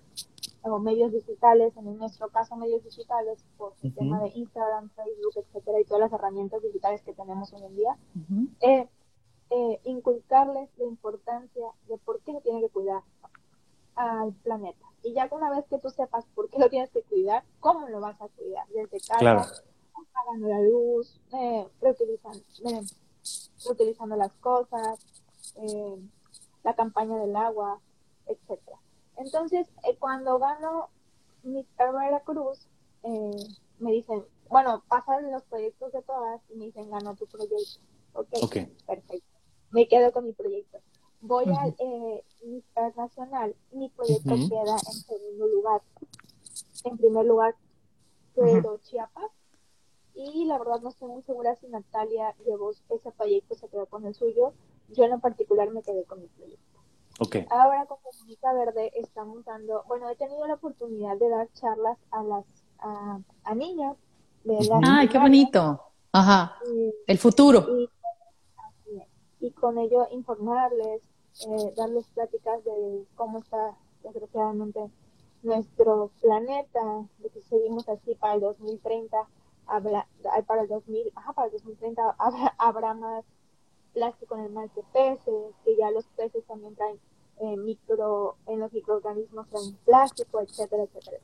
o medios digitales, en nuestro caso medios digitales, por el tema de Instagram, Facebook, etcétera, y todas las herramientas digitales que tenemos hoy en día, eh, eh, inculcarles la importancia de por qué se tiene que cuidar al planeta. Y ya que una vez que tú sepas por qué lo tienes que cuidar, ¿cómo lo vas a cuidar? Desde casa, apagando la luz, eh, reutilizando, eh, reutilizando las cosas, eh, la campaña del agua, etcétera. Entonces, eh, cuando gano mi Herrera Cruz, eh, me dicen, bueno, pasan los proyectos de todas y me dicen, ganó tu proyecto. Ok, perfecto. Me quedo con mi proyecto. Voy al eh, internacional y mi proyecto queda en segundo lugar. En primer lugar, quedó Chiapas. Y la verdad no estoy muy segura si Natalia llevó ese proyecto, se quedó con el suyo. Yo en particular me quedé con mi proyecto. Okay. Ahora con Comunica Verde estamos dando, bueno, he tenido la oportunidad de dar charlas a las a, niños de la ¡Ay, qué bonito! Ajá, el futuro. Y, con ello informarles, eh, darles pláticas de cómo está desgraciadamente nuestro planeta, de que seguimos así para el 2030, habla, para el 2000, ajá, para el 2030 habrá, habrá más plástico en el mar de peces, que ya los peces también traen eh, micro, en los microorganismos traen plástico, etcétera, etcétera.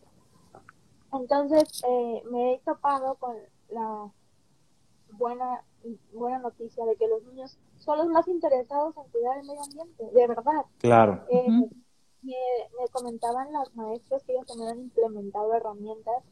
Entonces eh, me he topado con la buena, buena noticia de que los niños son los más interesados en cuidar el medio ambiente, de verdad. Claro. Eh, me, me, comentaban las maestras que ellos también han implementado herramientas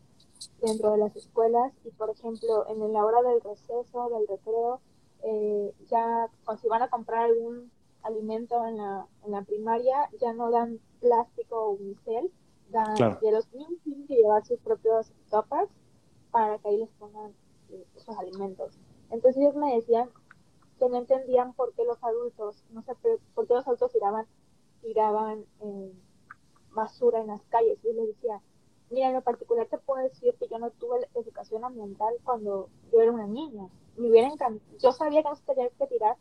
dentro de las escuelas y, por ejemplo, en la hora del receso, del recreo, eh, ya cuando si van a comprar algún alimento en la, en la primaria, ya no dan plástico o unicel, dan, de los niños tienen que llevar sus propios toppers para que ahí les pongan eh, esos alimentos. Entonces ellos me decían que no entendían por qué los adultos, no sé por qué los adultos tiraban, tiraban eh, basura en las calles. Y yo les decía, mira, en lo particular te puedo decir que yo no tuve educación ambiental cuando yo era una niña me hubiera Yo sabía que no se tenía que tirar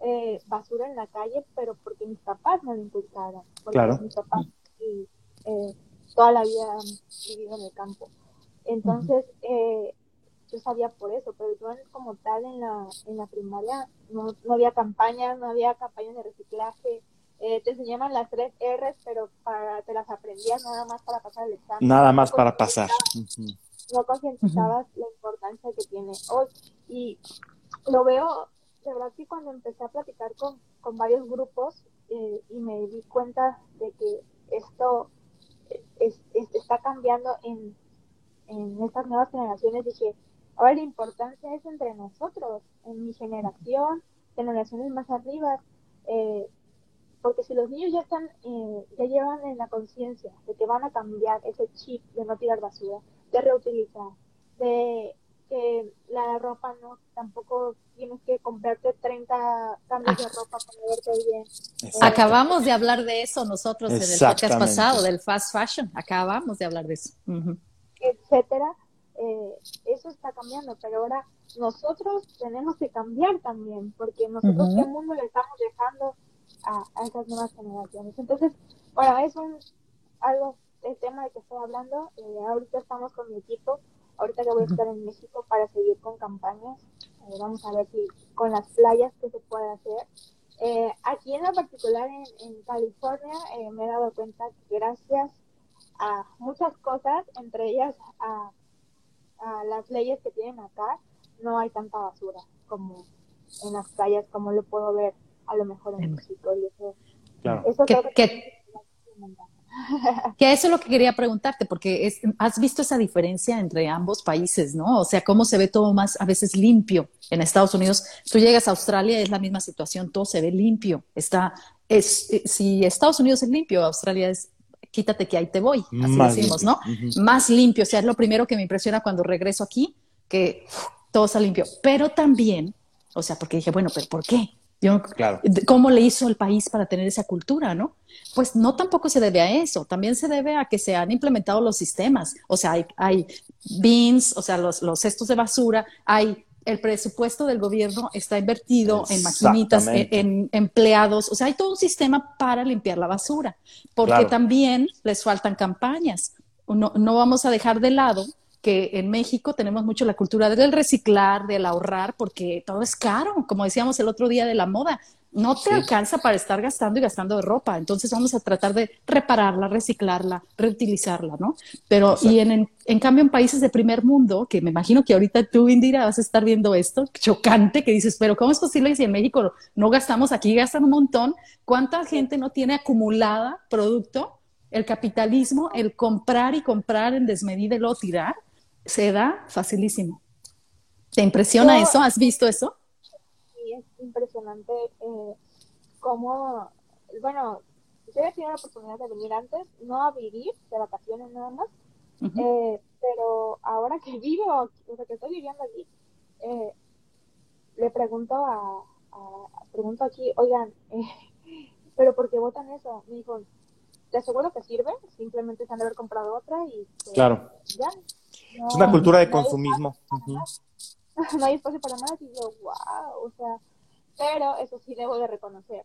eh, basura en la calle, pero porque mis papás me lo inculcaron. Porque claro. mis papás y, eh, toda la vida han vivido en el campo. Entonces, eh, yo sabía por eso, pero yo como tal en la, en la primaria no, no había campañas, no había campañas de reciclaje. Te enseñaban las tres R's, pero para, te las aprendías nada más para pasar el examen. Nada más para pasar no concientizabas la importancia que tiene hoy. Y lo veo, de verdad que cuando empecé a platicar con, con varios grupos eh, y me di cuenta de que esto es, está cambiando en, en estas nuevas generaciones, dije, ahora la importancia es entre nosotros, en mi generación, generaciones más arriba, eh, porque si los niños ya están, eh, ya llevan en la conciencia de que van a cambiar ese chip de no tirar basura, de reutilizar, de que la ropa no, tampoco tienes que comprarte 30 cambios de ropa para verte bien. Acabamos de hablar de eso nosotros en el podcast pasado, del fast fashion, acabamos de hablar de eso. Etcétera. Eh, eso está cambiando, pero ahora nosotros tenemos que cambiar también, porque nosotros qué mundo le estamos dejando a, a, esas nuevas generaciones. Entonces, bueno, es un algo el tema de que estoy hablando. Eh, ahorita estamos con mi equipo, ahorita que voy a estar en México para seguir con campañas. Eh, vamos a ver si con las playas que se puede hacer. Eh, aquí en lo particular en, California me he dado cuenta que gracias a muchas cosas, entre ellas a, a las leyes que tienen acá, no hay tanta basura como en las playas, como lo puedo ver a lo mejor en México. Y eso, claro. eso que, que eso es lo que quería preguntarte, porque es, has visto esa diferencia entre ambos países, ¿no? O sea, cómo se ve todo más a veces limpio. En Estados Unidos, tú llegas a Australia, es la misma situación, todo se ve limpio. Está, es, eh, si Estados Unidos es limpio, Australia es quítate que ahí te voy, así decimos, ¿no? Más limpio, o sea, es lo primero que me impresiona cuando regreso aquí, que todo está limpio. Pero también, o sea, porque dije, bueno, pero ¿por qué? Claro. ¿Cómo le hizo el país para tener esa cultura, no? Pues no tampoco se debe a eso, también se debe a que se han implementado los sistemas, o sea, hay, hay bins, o sea, los, los cestos de basura, hay el presupuesto del gobierno está invertido en maquinitas, en, empleados, o sea, hay todo un sistema para limpiar la basura, porque también les faltan campañas. No, no vamos a dejar de lado que en México tenemos mucho la cultura del reciclar, del ahorrar, porque todo es caro, como decíamos el otro día de la moda. No te alcanza para estar gastando y gastando de ropa. Entonces vamos a tratar de repararla, reciclarla, reutilizarla, ¿no? Pero, y en, en, cambio en países de primer mundo, que me imagino que ahorita tú, Indira, vas a estar viendo esto, chocante, que dices, pero ¿cómo es posible si en México no gastamos, aquí gastan un montón? ¿Cuánta gente no tiene acumulada producto? El capitalismo, el comprar y comprar en desmedida y luego tirar, se da facilísimo. ¿Te impresiona eso? ¿Has visto eso? Sí, es impresionante eh, cómo, bueno, yo he tenido la oportunidad de venir antes, no a vivir, de vacaciones nada más, eh, pero ahora que vivo, o sea, que estoy viviendo aquí, eh, le pregunto a, pregunto aquí, oigan, eh, pero ¿por qué votan eso? Me dijo, te aseguro que sirve, simplemente se han de haber comprado otra y pues, claro. ya, es una cultura de consumismo. No hay espacio para más y yo, wow, o sea, pero eso sí debo de reconocer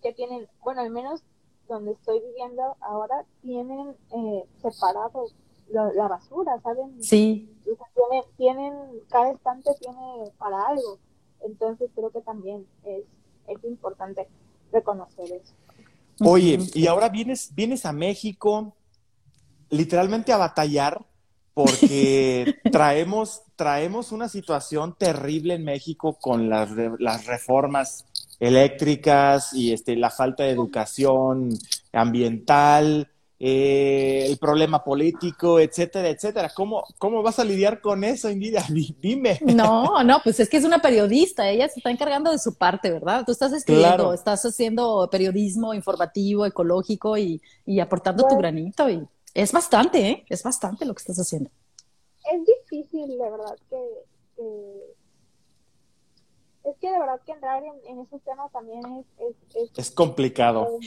que tienen, bueno, al menos donde estoy viviendo ahora, tienen eh, separado la, basura, ¿saben? Sí. tienen, tienen, cada estante tiene para algo. Entonces creo que también es, es importante reconocer eso. Oye, y ahora vienes, vienes a México literalmente a batallar porque traemos, traemos una situación terrible en México con las, las reformas eléctricas y este, la falta de educación ambiental, eh, el problema político, etcétera, etcétera. ¿Cómo, ¿Cómo vas a lidiar con eso, Indira? Dime. No, no, pues es que es una periodista, ella se está encargando de su parte, ¿verdad? Tú estás escribiendo, estás haciendo periodismo informativo, ecológico y, y aportando tu granito y es bastante, ¿eh? Es bastante lo que estás haciendo. Es difícil, de verdad, que, es que de verdad que entrar en, esos temas también es... Es, es, complicado,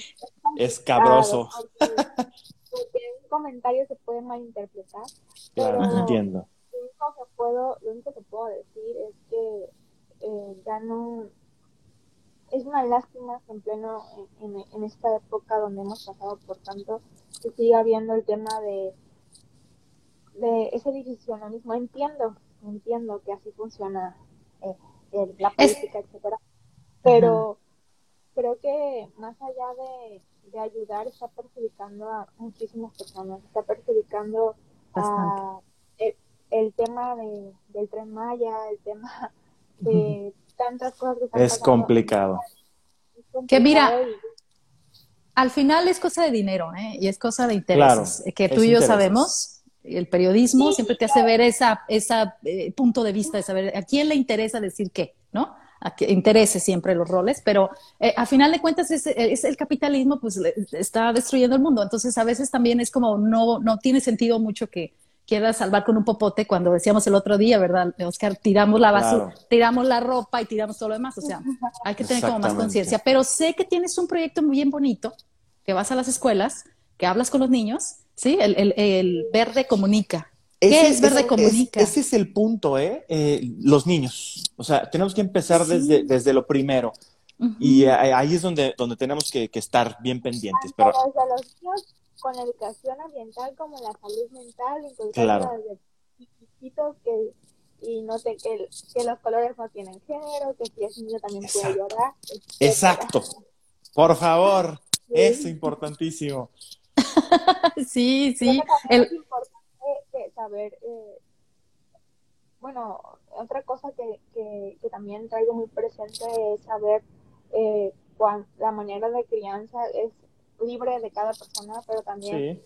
es, cabroso. Porque, un comentario se puede malinterpretar. Claro, pero entiendo. Lo único, que puedo, lo único que puedo decir es que eh, ya no... Es una lástima que en pleno, en, en esta época donde hemos pasado por tanto, que siga habiendo el tema de, de ese divisionismo. Entiendo, entiendo que así funciona eh, la política, etcétera, pero creo que más allá de, ayudar está perjudicando a muchísimas personas, está perjudicando a el, tema de, del tren Maya, el tema de tantas cosas que están es complicado. es complicado. Que mira, al final es cosa de dinero, ¿eh? Y es cosa de intereses. que tú y yo sabemos. El periodismo siempre te hace ver ese esa, eh, punto de vista de saber a quién le interesa decir qué, ¿no? A que interese siempre los roles, pero eh, a final de cuentas es, es, el capitalismo, pues está destruyendo el mundo. Entonces a veces también es como no, no tiene sentido mucho que quieras salvar con un popote cuando decíamos el otro día, ¿verdad, Oscar? Tiramos la basura, tiramos la ropa y tiramos todo lo demás. O sea, hay que tener como más conciencia. Pero sé que tienes un proyecto muy bien bonito, que vas a las escuelas, que hablas con los niños, ¿sí? El, el, verde comunica. ¿Qué es verde comunica? ese es el punto, ¿eh? ¿eh? Los niños. O sea, tenemos que empezar desde, desde lo primero. Y ahí es donde, donde tenemos que, estar bien pendientes. Pero... Desde los niños con educación ambiental como la salud mental, claro. que y no sé que, que, los colores no tienen género, que si es niño también puede llorar. Exacto. Por favor, eso importantísimo. sí, sí. Es importante saber, eh, bueno, otra cosa que, que, también traigo muy presente es saber eh, la manera de crianza es libre de cada persona, pero también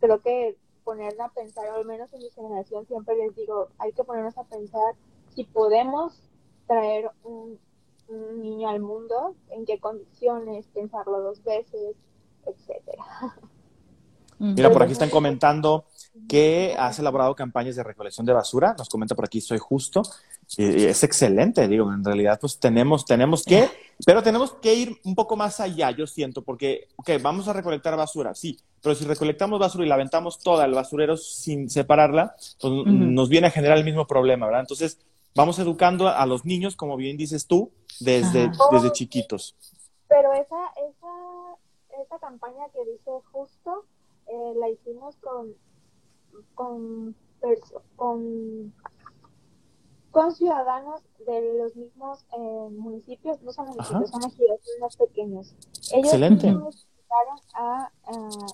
creo que ponerla a pensar, al menos en mi generación siempre les digo, hay que ponernos a pensar si podemos traer un, un niño al mundo, en qué condiciones, pensarlo dos veces, etcétera. Mira, por aquí están comentando que has elaborado campañas de recolección de basura. Nos comenta por aquí, soy justo. es excelente, digo, en realidad pues tenemos, tenemos que Pero tenemos que ir un poco más allá, yo siento, porque, ok, vamos a recolectar basura, sí, pero si recolectamos basura y la aventamos toda al basurero sin separarla, pues nos viene a generar el mismo problema, ¿verdad? Entonces, vamos educando a los niños, como bien dices tú, desde, desde chiquitos. Pero esa, esa, esa campaña que dice justo, eh, la hicimos con, con, con con ciudadanos de los mismos eh, municipios, no son municipios, son legislativos más pequeños. Ellos Excelente. Mismos a,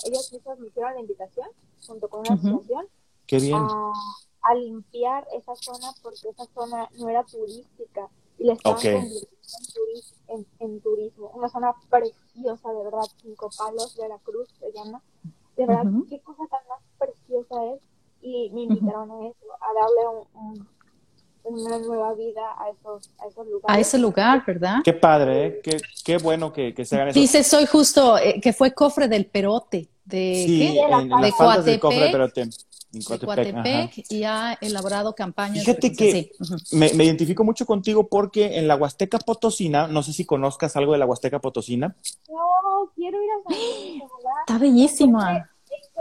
ellos mismos me hicieron la invitación, junto con una asociación, A, limpiar esa zona porque esa zona no era turística y le estaban en, en, turismo. Una zona preciosa, de verdad, Cinco Palos, de la Cruz se llama. De verdad, qué cosa tan más preciosa es. Y me invitaron a eso, a darle un una nueva vida a esos, a esos lugares. A ese lugar, ¿verdad? Qué padre, ¿eh? qué, qué, bueno que, que se hagan eso. Dice, soy justo, eh, que fue cofre del Perote, de, sí, ¿qué? En, de Coatepec, cofre del Perote. Coatepec y ha elaborado campañas. Fíjate que me, me, identifico mucho contigo porque en la Huasteca Potosina, no sé si conozcas algo de la Huasteca Potosina. No, quiero ir a San Está bellísima.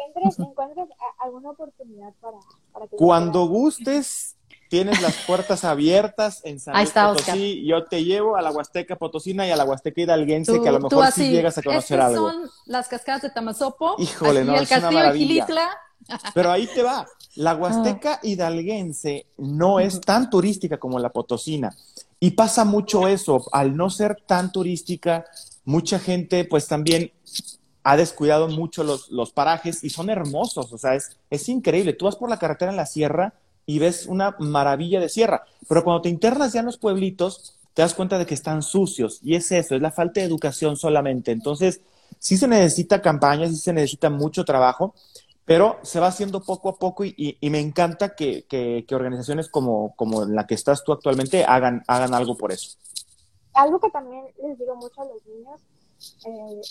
Encuentres, encuentres alguna oportunidad para, para que Cuando gustes, tienes las puertas abiertas en San Luis Potosí. Yo te llevo a la Huasteca Potosina y a la Huasteca Hidalguense, que a lo mejor sí llegas a conocer algo. son las cascadas de Tamazopo. Híjole, no, el es una maravilla. Pero ahí te va. La Ah. Huasteca Hidalguense no es tan turística como la Potosina. Y pasa mucho eso. Al no ser tan turística, mucha gente pues también ha descuidado mucho los, los parajes y son hermosos. O sea, es, es increíble. Tú vas por la carretera en la sierra y ves una maravilla de sierra. Pero cuando te internas ya en los pueblitos, te das cuenta de que están sucios. Y es eso, es la falta de educación solamente. Entonces, sí se necesita campaña, sí se necesita mucho trabajo, pero se va haciendo poco a poco y, me encanta que, organizaciones como, como la que estás tú actualmente hagan, hagan algo por eso. Algo que también les digo mucho a los niños eh,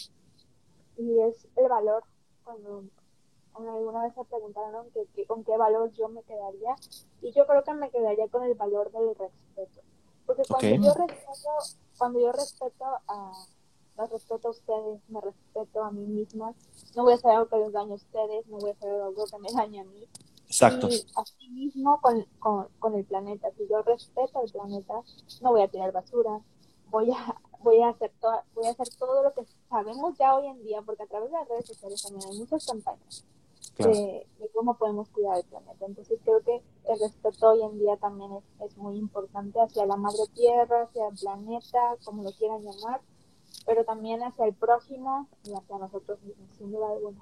y es el valor cuando alguna vez me preguntaron que, con qué valor yo me quedaría y yo creo que me quedaría con el valor del respeto porque cuando yo respeto cuando yo respeto a los respeto a ustedes me respeto a mí misma. No voy a hacer algo que les dañe a ustedes no voy a hacer algo que me dañe a mí. Exacto. y así mismo con, con, con el planeta. Si yo respeto al planeta no voy a tirar basura. Voy a voy a hacer voy a hacer todo lo que sabemos ya hoy en día porque a través de las redes sociales también hay muchas campañas de, cómo podemos cuidar el planeta. Entonces creo que el respeto hoy en día también es, muy importante hacia la madre tierra, hacia el planeta, como lo quieran llamar, pero también hacia el prójimo y hacia nosotros mismos, sin duda alguna.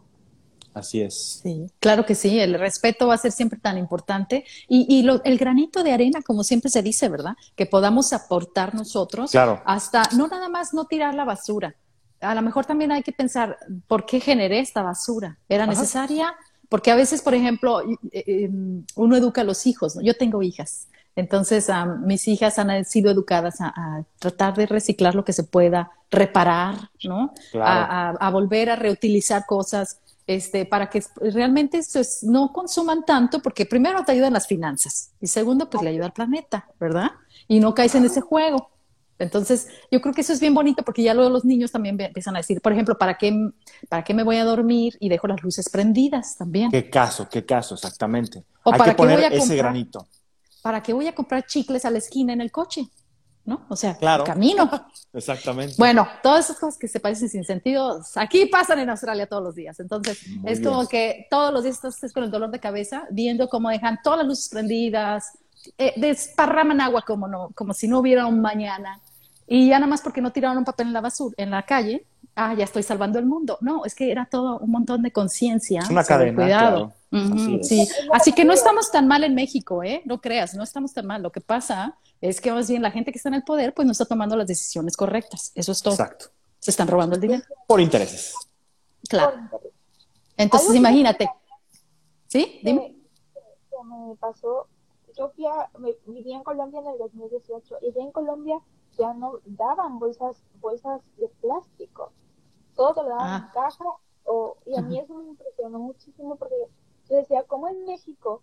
Así es. Sí, claro que sí, el respeto va a ser siempre tan importante y, y lo, el granito de arena, como siempre se dice, ¿verdad? Que podamos aportar nosotros claro. hasta, no nada más no tirar la basura, a lo mejor también hay que pensar, ¿por qué generé esta basura? ¿Era necesaria? Porque a veces, por ejemplo, em, uno educa a los hijos, ¿no? Yo tengo hijas, entonces mis hijas han sido educadas a, tratar de reciclar lo que se pueda, reparar, ¿no? A, volver a reutilizar cosas, este, para que realmente no consuman tanto, porque primero te ayudan las finanzas y segundo, pues le ayuda al planeta, ¿verdad? Y no caes en ese juego. Entonces, yo creo que eso es bien bonito porque ya luego los niños también empiezan a decir, por ejemplo, ¿para qué, ¿para qué me voy a dormir y dejo las luces prendidas también? ¿Qué caso? ¿Qué caso? Exactamente. O Hay para que poner ese granito. ¿Para qué voy a comprar chicles a la esquina en el coche? ¿No? O sea, claro. camino. Exactamente. Bueno, todas esas cosas que se parecen sin sentido, aquí pasan en Australia todos los días. Entonces, es como que todos los días estás con el dolor de cabeza viendo cómo dejan todas las luces prendidas, eh, desparraman agua como, no, como si no hubiera un mañana. Y ya nada más porque no tiraron un papel en la basura, en la calle, ah, ya estoy salvando el mundo. No, es que era todo un montón de conciencia. una cadena. Cuidado. Así, sí. Así que no estamos tan mal en México, ¿eh? No creas, no estamos tan mal. Lo que pasa es que más bien la gente que está en el poder, pues no está tomando las decisiones correctas. Eso es todo. Exacto. Se están robando el dinero. Por intereses. Claro. Entonces, imagínate. ¿Sí? Dime. me pasó, yo vivía en Colombia en el 2018 y ya en Colombia ya no daban bolsas, bolsas de plástico. Todo te lo daban en ah. caja. O, y a mí eso me impresionó muchísimo porque yo decía, ¿cómo en México?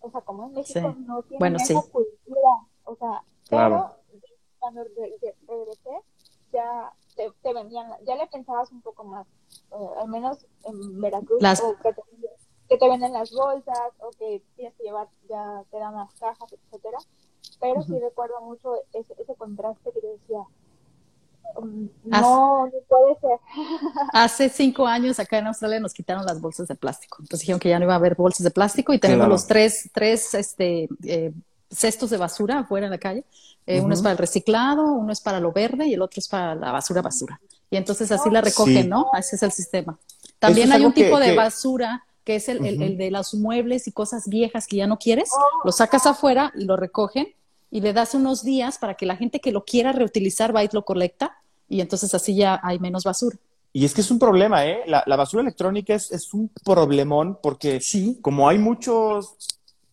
O sea, ¿cómo en México no tiene bueno, esa cultura? O sea, claro. pero cuando regresé, ya te, vendían, ya le pensabas un poco más, eh, al menos en Veracruz, que, te, que, te, venden las bolsas o que tienes que llevar, ya te dan las cajas, etcétera. Pero sí recuerdo mucho ese, ese contraste que te decía, no, no puede ser. Hace cinco años acá en Australia nos quitaron las bolsas de plástico. Entonces dijeron que ya no iba a haber bolsas de plástico y tenemos los tres, tres este, eh, cestos de basura afuera en la calle. Eh, uno es para el reciclado, uno es para lo verde y el otro es para la basura basura. Y entonces así la recogen, ¿no? Ese es el sistema. También hay un tipo de basura que es el, el, de los muebles y cosas viejas que ya no quieres, lo sacas afuera y lo recogen y le das unos días para que la gente que lo quiera reutilizar va y lo colecta y entonces así ya hay menos basura. Y es que es un problema, ¿eh? La, la basura electrónica es, es, un problemón porque sí, como hay muchos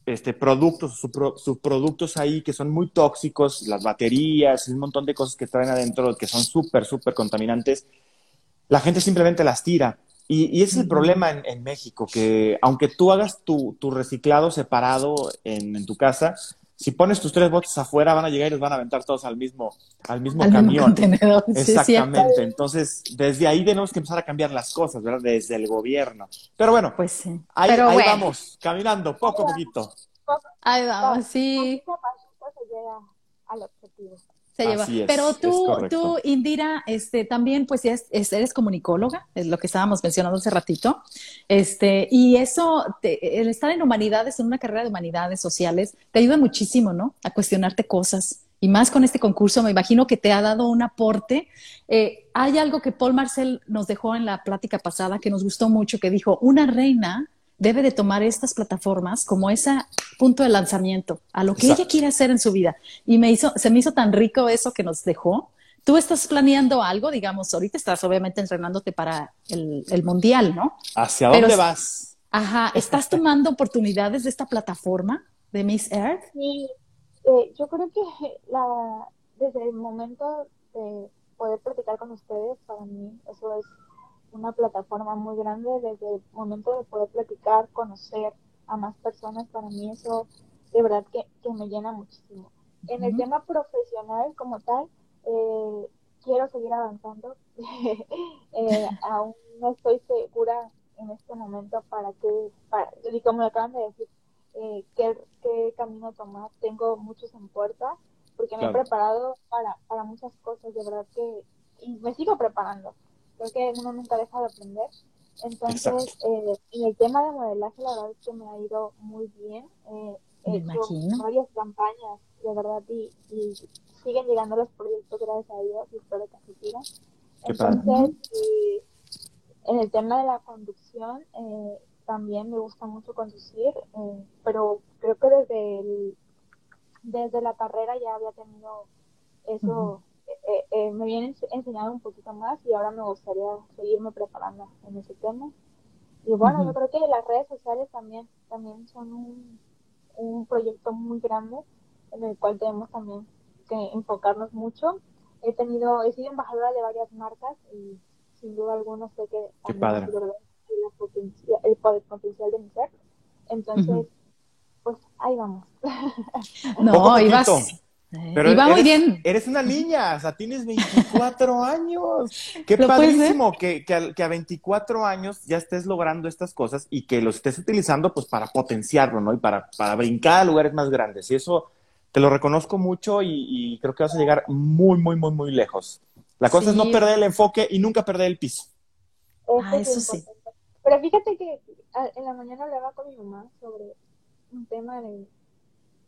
este, productos, subproductos ahí que son muy tóxicos, las baterías, un montón de cosas que traen adentro que son súper, súper contaminantes, la gente simplemente las tira. Y, ese es el problema en, México, que aunque tú hagas tu, reciclado separado en, tu casa, si pones tus tres botes afuera, van a llegar y los van a aventar todos al mismo, al mismo camión. Exactamente. Entonces, desde ahí tenemos que empezar a cambiar las cosas, ¿verdad? Desde el gobierno. Pero bueno, pues sí. ahí, vamos, caminando, poco a poquito. Ahí vamos, sí. al objetivo se lleva. Pero tú, tú, Indira, este, también pues eres comunicóloga, es lo que estábamos mencionando hace ratito. Este, y eso, el estar en humanidades, en una carrera de humanidades sociales, te ayuda muchísimo, ¿no? A cuestionarte cosas. Y más con este concurso, me imagino que te ha dado un aporte. Eh, hay algo que Paul Marcel nos dejó en la plática pasada que nos gustó mucho, que dijo, una reina debe de tomar estas plataformas como ese punto de lanzamiento a lo que ella quiere hacer en su vida. Y me hizo, se me hizo tan rico eso que nos dejó. Tú estás planeando algo, digamos, ahorita estás obviamente entrenándote para el, mundial, ¿no? ¿Hacia dónde vas? Ajá, ¿estás tomando oportunidades de esta plataforma de Miss Earth? Sí, eh, yo creo que la, desde el momento de poder platicar con ustedes, para mí eso es una plataforma muy grande desde el momento de poder platicar, conocer a más personas, para mí eso de verdad que, me llena muchísimo. En el tema profesional como tal, eh, quiero seguir avanzando. eh, aún no estoy segura en este momento para qué, para, y como me acaban de decir, eh, qué, qué, camino tomar. Tengo muchos en puerta porque me he preparado para, para muchas cosas, de verdad que, y me sigo preparando creo que uno nunca deja de aprender. Entonces, eh, en el tema de modelaje, la verdad es que me ha ido muy bien. Eh, he hecho varias campañas, de verdad, y, siguen llegando los proyectos, gracias a Dios, y espero que así sigan. Entonces, en el tema de la conducción, eh, también me gusta mucho conducir, eh, pero creo que desde, el, desde la carrera ya había tenido eso. Eh, eh, me vienen enseñado un poquito más y ahora me gustaría seguirme preparando en ese tema. Y bueno, yo creo que las redes sociales también, también son un, un proyecto muy grande en el cual tenemos también que enfocarnos mucho. He tenido, he sido embajadora de varias marcas y sin duda alguna sé que Qué padre. El, potencial, el potencial de mi ser. Entonces, pues ahí vamos. No, ibas, pero y va muy bien. Eres una niña, o sea, tienes 24 años. Qué padrísimo que, que, a, 24 años ya estés logrando estas cosas y que los estés utilizando pues para potenciarlo, ¿no? Y para, para brincar a lugares más grandes. Y eso te lo reconozco mucho y, creo que vas a llegar muy, muy, muy, muy lejos. La cosa es no perder el enfoque y nunca perder el piso. ah, eso sí. Pero fíjate que en la mañana hablaba con mi mamá sobre un tema de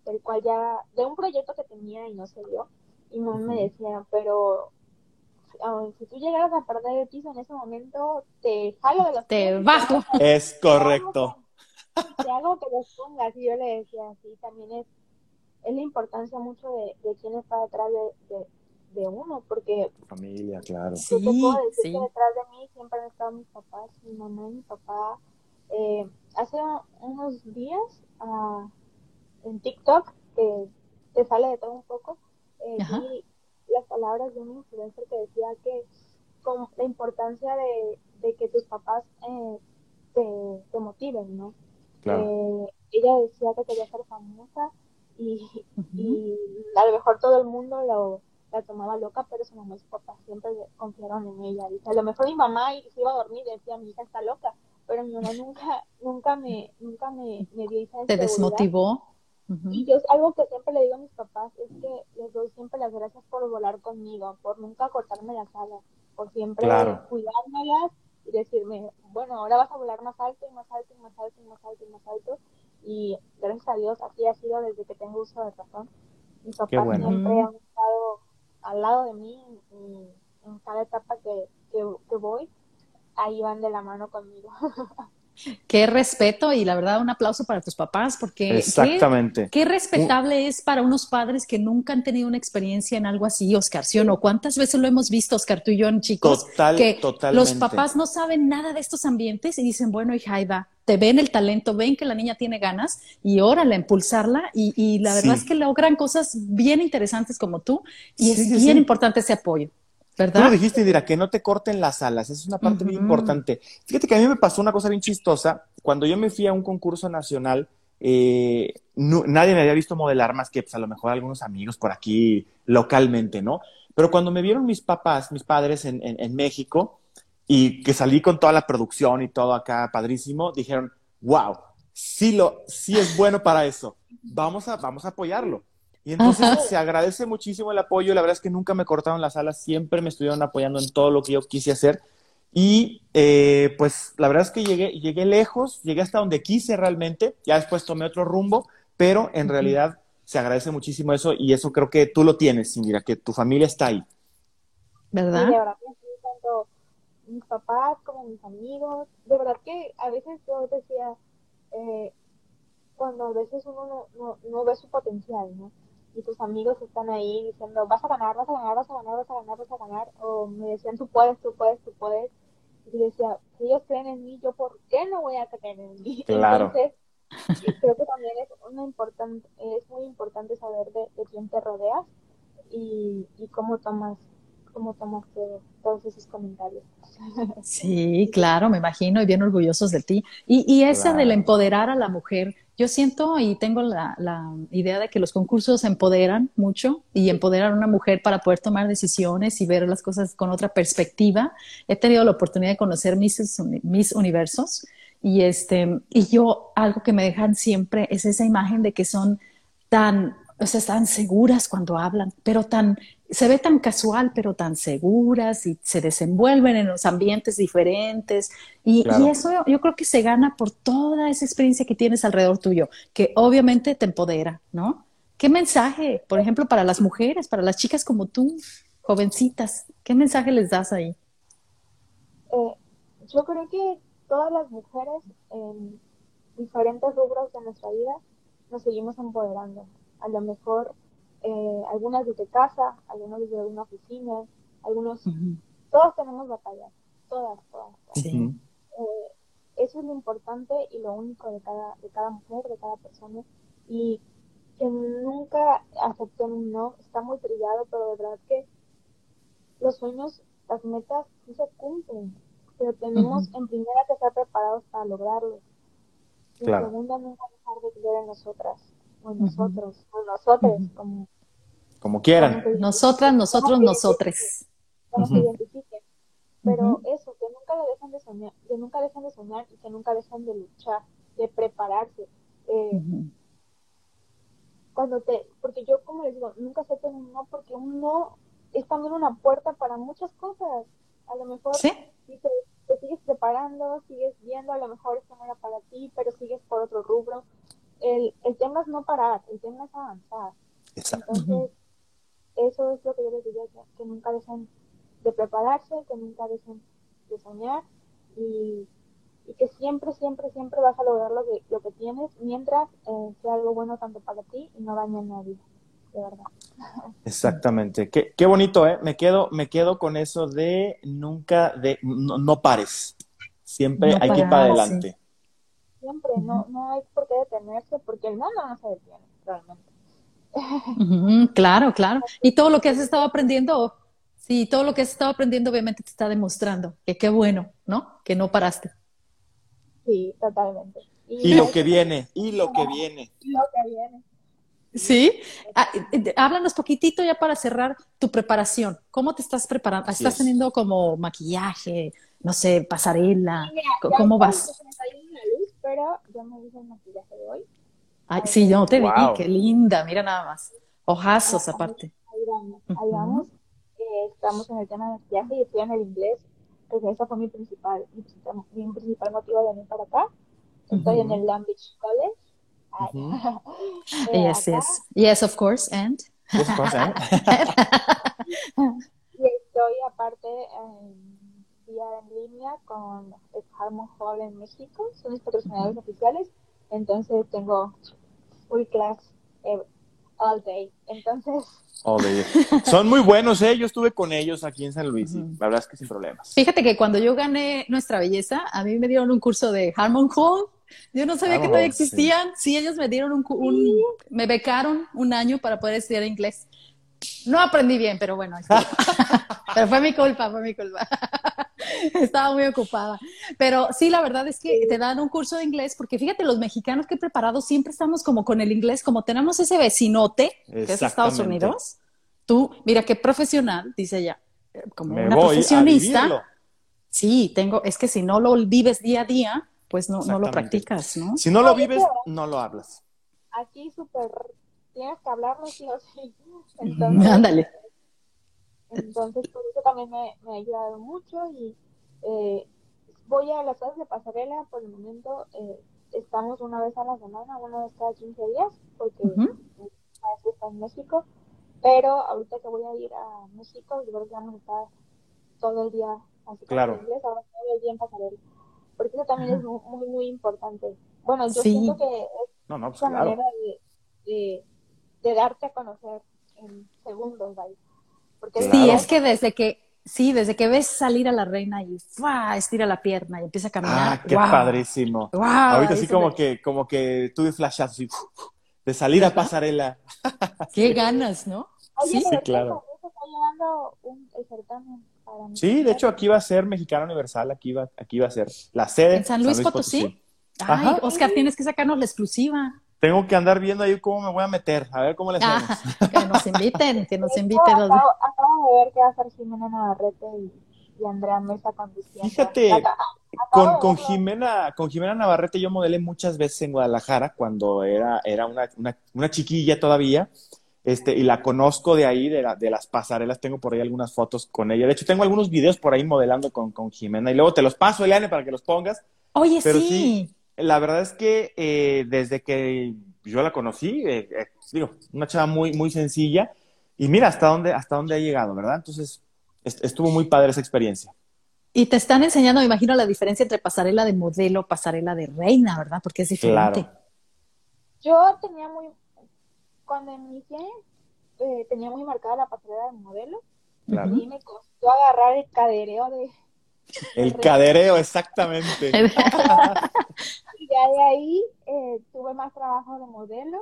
el cual ya, de un proyecto que tenía y no se dio, y mamá me decía, pero si tú llegaras a perder el piso en ese momento, te jalo de los Te bajo. Es correcto. Te hago que los pongas, y yo le decía, sí, también es, es la importancia mucho de, de quién está detrás de, de, uno, porque... familia, claro. Sí, te puedo decir que detrás de mí siempre han estado mis papás, mi mamá y mi papá. Eh, hace unos días, uh, en TikTok, que te sale de todo un poco, eh, y las palabras de un influencer que decía que con la importancia de, que tus papás eh, te, motiven, ¿no? Eh, ella decía que quería ser famosa y, a lo mejor todo el mundo lo, la tomaba loca, pero su mamá y su papá siempre confiaron en ella. Dice, a lo mejor mi mamá se iba a dormir y decía, mi hija está loca, pero mi mamá nunca, nunca me, nunca me, me dio esa ¿Te desmotivó? Y yo algo que siempre le digo a mis papás es que les doy siempre las gracias por volar conmigo, por nunca cortarme las alas, por siempre cuidármelas y decirme, bueno, ahora vas a volar más alto y más alto y más alto y más alto y más alto. Y gracias a Dios así ha sido desde que tengo uso de razón. Mis papás siempre han estado al lado de mí y en cada etapa que, que, voy, ahí van de la mano conmigo. Qué respeto y la verdad un aplauso para tus papás porque Exactamente. Qué, respetable es para unos padres que nunca han tenido una experiencia en algo así, Oscar, ¿sí o no? ¿Cuántas veces lo hemos visto, Oscar, tú y yo, chicos? Total, que totalmente. los papás no saben nada de estos ambientes y dicen, bueno, hija, ahí va, te ven el talento, ven que la niña tiene ganas y órale, impulsarla y, y la verdad es que logran cosas bien interesantes como tú y es bien importante ese apoyo. ¿Verdad? Tú lo dijiste, Indira, que no te corten las alas, esa es una parte muy importante. Fíjate que a mí me pasó una cosa bien chistosa, cuando yo me fui a un concurso nacional, eh, nadie me había visto modelar más que pues, a lo mejor algunos amigos por aquí localmente, ¿no? Pero cuando me vieron mis papás, mis padres en, en, México, y que salí con toda la producción y todo acá padrísimo, dijeron, wow, sí, lo, sí es bueno para eso, vamos a, vamos a apoyarlo. Y entonces se agradece muchísimo el apoyo. La verdad es que nunca me cortaron las alas, siempre me estuvieron apoyando en todo lo que yo quise hacer. Y eh, pues la verdad es que llegué, llegué lejos, llegué hasta donde quise realmente. Ya después tomé otro rumbo, pero en realidad se agradece muchísimo eso y eso creo que tú lo tienes, mira que tu familia está ahí. ¿Verdad? de verdad tanto mis papás como mis amigos. De verdad que a veces yo decía, eh, cuando a veces uno no, no ve su potencial, ¿no? Y tus amigos están ahí diciendo, vas a ganar, vas a ganar, vas a ganar, vas a ganar, vas a ganar, o me decían, tú puedes, tú puedes, tú puedes, y yo decía, si ellos creen en mí, yo por qué no voy a creer en mí. Claro. Entonces, creo que también es, una importante, es muy importante saber de, quién te rodeas y, y cómo tomas cómo tomaste todos esos comentarios. Sí, claro, me imagino, y bien orgullosos de ti. Y, y esa del empoderar a la mujer, yo siento y tengo la, idea de que los concursos empoderan mucho y empoderan a una mujer para poder tomar decisiones y ver las cosas con otra perspectiva. He tenido la oportunidad de conocer mis, mis universos y, este, y yo algo que me dejan siempre es esa imagen de que son tan o sea, están seguras cuando hablan, pero tan, se ve tan casual, pero tan seguras y se desenvuelven en los ambientes diferentes. Y, eso yo creo que se gana por toda esa experiencia que tienes alrededor tuyo, que obviamente te empodera, ¿no? ¿Qué mensaje, por ejemplo, para las mujeres, para las chicas como tú, jovencitas, qué mensaje les das ahí? Eh, yo creo que todas las mujeres en diferentes rubros de nuestra vida nos seguimos empoderando a lo mejor eh, algunas desde casa, algunos desde una oficina, algunos, todos tenemos batallas, todas, todas. Eh, eso es lo importante y lo único de cada, de cada mujer, de cada persona, y que nunca acepten un no, está muy trillado, pero de verdad que los sueños, las metas sí se cumplen, pero tenemos en primera que estar preparados para lograrlo. Y en segunda nunca dejar de creer en nosotras nosotros, o nosotros, como, como quieran. Nosotras, nosotros, nosotres. Como se identifiquen. Pero eso, que nunca lo dejan de soñar, que nunca dejan de soñar y que nunca dejan de luchar, de prepararse. Eh, cuando te, porque yo como les digo, nunca sé un no, porque un no es también una puerta para muchas cosas. A lo mejor ¿Sí? te, te, sigues preparando, sigues viendo, a lo mejor esto no era para ti, pero sigues por otro rubro el, el tema es no parar, el tema es avanzar. Entonces, eso es lo que yo les diría, que, nunca dejen de prepararse, que nunca dejen de soñar y, que siempre, siempre, siempre vas a lograr lo que, lo que tienes mientras eh, sea algo bueno tanto para ti y no dañe a nadie, de verdad. Exactamente. Qué, qué bonito, ¿eh? Me quedo, me quedo con eso de nunca, de no, pares. Siempre hay que ir para adelante siempre, no, no hay por qué detenerse porque el mundo no se detiene realmente. Claro, claro. Y todo lo que has estado aprendiendo, sí, todo lo que has estado aprendiendo obviamente te está demostrando que qué bueno, ¿no? Que no paraste. Sí, totalmente. Y, lo que viene, y lo que viene. Y lo que viene. Sí, ah, háblanos poquitito ya para cerrar tu preparación. ¿Cómo te estás preparando? ¿Estás teniendo como maquillaje, no sé, pasarela? ¿Cómo vas? pero yo me hice el maquillaje de hoy. Ay, sí, yo te vi, qué linda, mira nada más. Ojazos aparte. Ahí vamos, ahí vamos. Eh, estamos en el tema de maquillaje y estoy en el inglés, porque ese fue mi principal, mi, principal motivo de venir para acá. Estoy en el Lambridge College yes, yes. Yes, of course, and? Of course, and? y estoy aparte en día en línea con el Harmon Hall en México, son mis patrocinadores oficiales, entonces tengo full class all day, entonces... All day. Son muy buenos, ¿eh? Yo estuve con ellos aquí en San Luis y la verdad es que sin problemas. Fíjate que cuando yo gané Nuestra Belleza, a mí me dieron un curso de Harmon Hall yo no sabía que no existían. Sí. ellos me dieron un, me becaron un año para poder estudiar inglés. No aprendí bien, pero bueno, pero fue mi culpa, fue mi culpa. Estaba muy ocupada. Pero sí, la verdad es que te dan un curso de inglés, porque fíjate, los mexicanos que he preparado siempre estamos como con el inglés, como tenemos ese vecinote, que es Estados Unidos. Tú, mira qué profesional, dice ella, como una profesionista. Sí, tengo, es que si no lo vives día a día, pues no, no lo practicas, ¿no? Si no lo vives, no lo hablas. Aquí súper, tienes que hablarlo sí o sí. Entonces, Ándale. Entonces, por eso también me, me ha ayudado mucho y eh, voy a las clases de pasarela, por el momento eh, estamos una vez a la semana, una vez cada 15 días, porque uh está en México, pero ahorita que voy a ir a México, yo creo que vamos a estar todo el día así claro. en inglés, ahora todo el día en pasarela porque eso también es muy, muy importante. Bueno, yo siento que es no, pues una manera de, de, darte a conocer en segundos, ¿vale? Porque sí, es que desde que Sí, desde que ves salir a la reina y estira la pierna y empieza a caminar. Ah, qué padrísimo. Ahorita sí como que, como que tuve flashazos de salir a pasarela. Qué ganas, ¿no? sí, sí, claro. Está llevando un, el certamen Sí, de hecho aquí va a ser Mexicana Universal, aquí va, aquí va a a ser la sede. ¿En San Luis, Potosí? Ay, Oscar, tienes que sacarnos la exclusiva. Tengo que andar viendo ahí cómo me voy a meter, a ver cómo les ah, hacemos. que nos inviten, que nos inviten. Acabo, de ver que va a ser Jimena Navarrete y, Andrea Mesa conduciendo. Fíjate, con, con, Jimena, con Jimena Navarrete yo modelé muchas veces en Guadalajara cuando era, era una, una, una chiquilla todavía. Este, y la conozco de ahí, de, de, las pasarelas, tengo por ahí algunas fotos con ella. De hecho, tengo algunos videos por ahí modelando con, con Jimena y luego te los paso, Eliane, para que los pongas. Oye, Pero sí. La verdad es que eh, desde que yo la conocí, eh, eh, digo, una chava muy, muy sencilla y mira hasta dónde, hasta dónde ha llegado, ¿verdad? Entonces, estuvo muy padre esa experiencia. Y te están enseñando, me imagino, la diferencia entre pasarela de modelo, pasarela de reina, ¿verdad? Porque es diferente. Claro. Yo tenía muy, cuando inicié, eh, tenía muy marcada la pasarela de modelo. Y me costó agarrar el cadereo de... El cadereo, exactamente. y ya de ahí eh, tuve más trabajo de modelo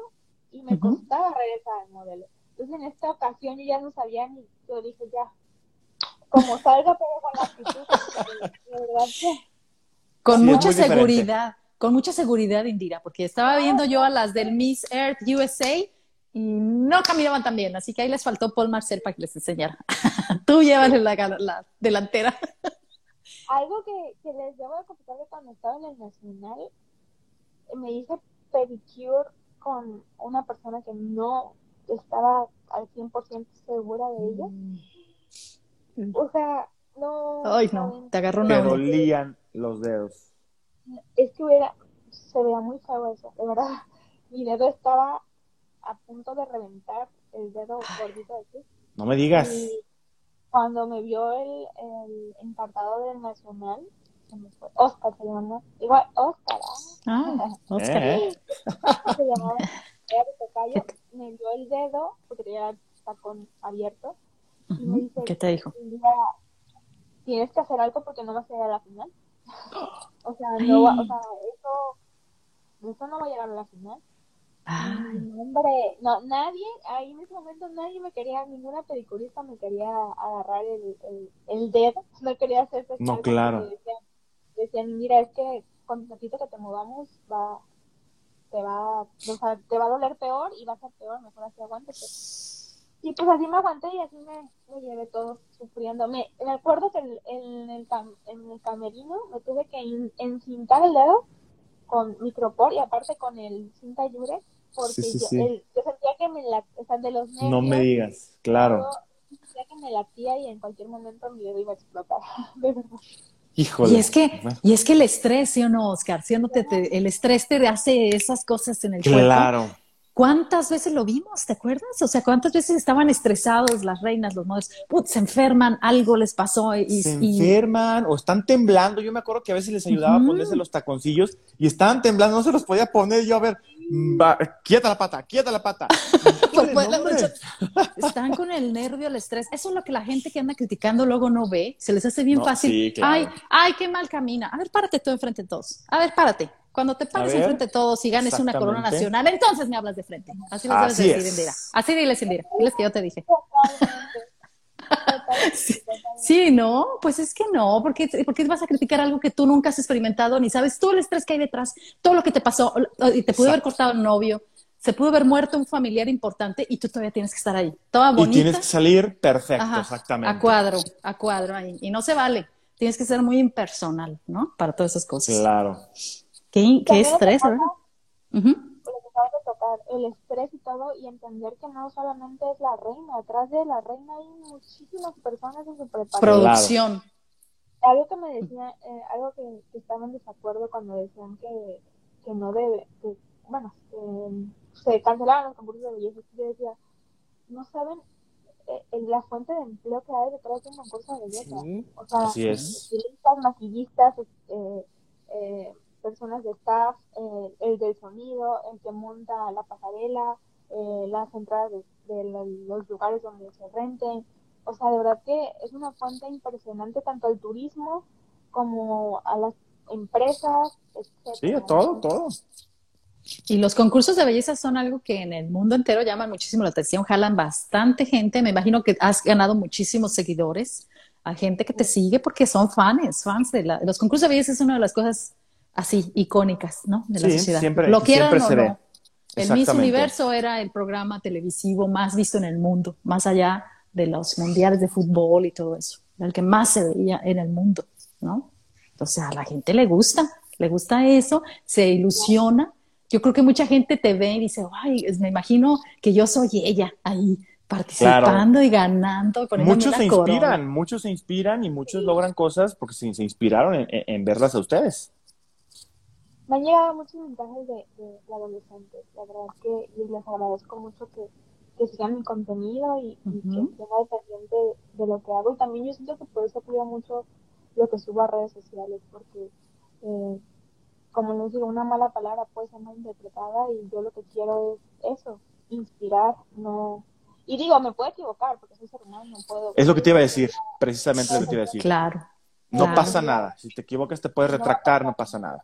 y me costaba regresar al modelo. Entonces en esta ocasión yo ya no sabía ni, yo dije ya, como salga pero con la actitud, Con mucha seguridad, con mucha seguridad, Indira, porque estaba viendo yo a las del Miss Earth USA y no caminaban tan bien, así que ahí les faltó Paul Marcel para que les enseñara. Tú llévale la, la, delantera. Algo que, que, les debo de confesar que cuando estaba en el Nacional, me hice pedicure con una persona que no estaba al 100% segura de ella. Mm. O sea, no... Ay, no, te agarró una... Te dolían los dedos. Es que hubiera, se veía muy feo eso, de verdad. Mi dedo estaba a punto de reventar el dedo gordito de aquí. No me digas. Y cuando me vio el, el encartado del Nacional, Oscar se llama, igual Oscar. Ah, ah Oscar. ¿Eh? se llamaba, me vio el dedo, porque tenía el tacón abierto, y me dice, ¿qué te dijo? Tienes que hacer algo porque no vas a llegar a la final. o sea, no va, o sea, eso, eso no va a llegar a la final. Hombre, no, nadie, ahí en ese momento nadie me quería, ninguna pedicurista me quería agarrar el, el, dedo, no quería hacer No, claro. Decían, decían, mira, es que con el que te movamos va, te va, o sea, te va a doler peor y va a ser peor, mejor así aguántate. Y pues así me aguanté y así me, me llevé todo sufriendo. Me, me acuerdo que en, en, el, en el camerino me tuve que encintar el dedo con micropor y aparte con el cinta yure porque yo, sentía que me la, o sea, de los nervios, No me digas, claro. Yo sentía que me latía y en cualquier momento mi dedo iba a explotar, de verdad. Híjole. Y es que, y es que el estrés, ¿sí o no, Oscar? ¿Sí o no te, el estrés te hace esas cosas en el cuerpo. Claro. ¿Cuántas veces lo vimos? ¿Te acuerdas? O sea, ¿cuántas veces estaban estresados las reinas, los modelos? Put, se enferman, algo les pasó y... Se enferman o están temblando. Yo me acuerdo que a veces les ayudaba a ponerse los taconcillos y estaban temblando, no se los podía poner. Yo, a ver, va, quieta la pata, quieta la pata. están con el nervio, el estrés. Eso es lo que la gente que anda criticando luego no ve. Se les hace bien fácil. Ay, ay, qué mal camina. A ver, párate tú enfrente de todos. A ver, párate. Cuando te pares enfrente de todos y ganes una corona nacional, entonces me hablas de frente. Así les debes decir, Indira. Así diles, Indira. Diles que yo te dije. Sí, no, pues es que no, porque porque vas a criticar algo que tú nunca has experimentado ni sabes todo el estrés que hay detrás, todo lo que te pasó y te pudo haber cortado el novio, se pudo haber muerto un familiar importante y tú todavía tienes que estar ahí, toda bonita. Y tienes que salir perfecto, exactamente. A cuadro, a cuadro ahí y no se vale. Tienes que ser muy impersonal, ¿no? Para todas esas cosas. Claro. Qué, qué estrés, ¿verdad? Tocar, el estrés y todo, y entender que no solamente es la reina, atrás de la reina hay muchísimas personas en su preparación. Producción. Algo que me decía, eh, algo que, que, estaba en desacuerdo cuando decían que, que no debe, que, bueno, que se cancelaban los concursos de belleza, yo decía, no saben eh, la fuente de empleo que hay detrás de un concurso de belleza. o sea, así es. maquillistas, eh, eh, personas de staff, eh, el del sonido, el que monta la pasarela, eh, las entradas de, los lugares donde se renten. O sea, de verdad que es una fuente impresionante tanto al turismo como a las empresas, etc. Sí, a todo, todo. Y los concursos de belleza son algo que en el mundo entero llaman muchísimo la atención, jalan bastante gente. Me imagino que has ganado muchísimos seguidores, a gente que te sigue porque son fans, fans de, la, de los concursos de belleza. Es una de las cosas así icónicas, ¿no? De la sociedad. Siempre, Lo quieran o no. El Miss Universo era el programa televisivo más visto en el mundo, más allá de los mundiales de fútbol y todo eso. el que más se veía en el mundo, ¿no? Entonces a la gente le gusta, le gusta eso, se ilusiona. Yo creo que mucha gente te ve y dice, ay, me imagino que yo soy ella ahí participando y ganando. Muchos se inspiran, muchos se inspiran y muchos logran cosas porque se, se inspiraron en verlas a ustedes me han llegado muchos mensajes de, de, adolescentes. La verdad que y les agradezco mucho que, que sigan mi contenido y, que estén dependiente de, lo que hago. Y también yo siento que por eso cuido mucho lo que subo a redes sociales, porque, eh, como les digo, una mala palabra puede ser mal interpretada y yo lo que quiero es eso, inspirar, no... Y digo, me puedo equivocar, porque soy ser humano, no puedo... Es lo que te iba a decir, precisamente lo que te iba a decir. Claro. No pasa nada. Si te equivocas, te puedes retractar, no pasa nada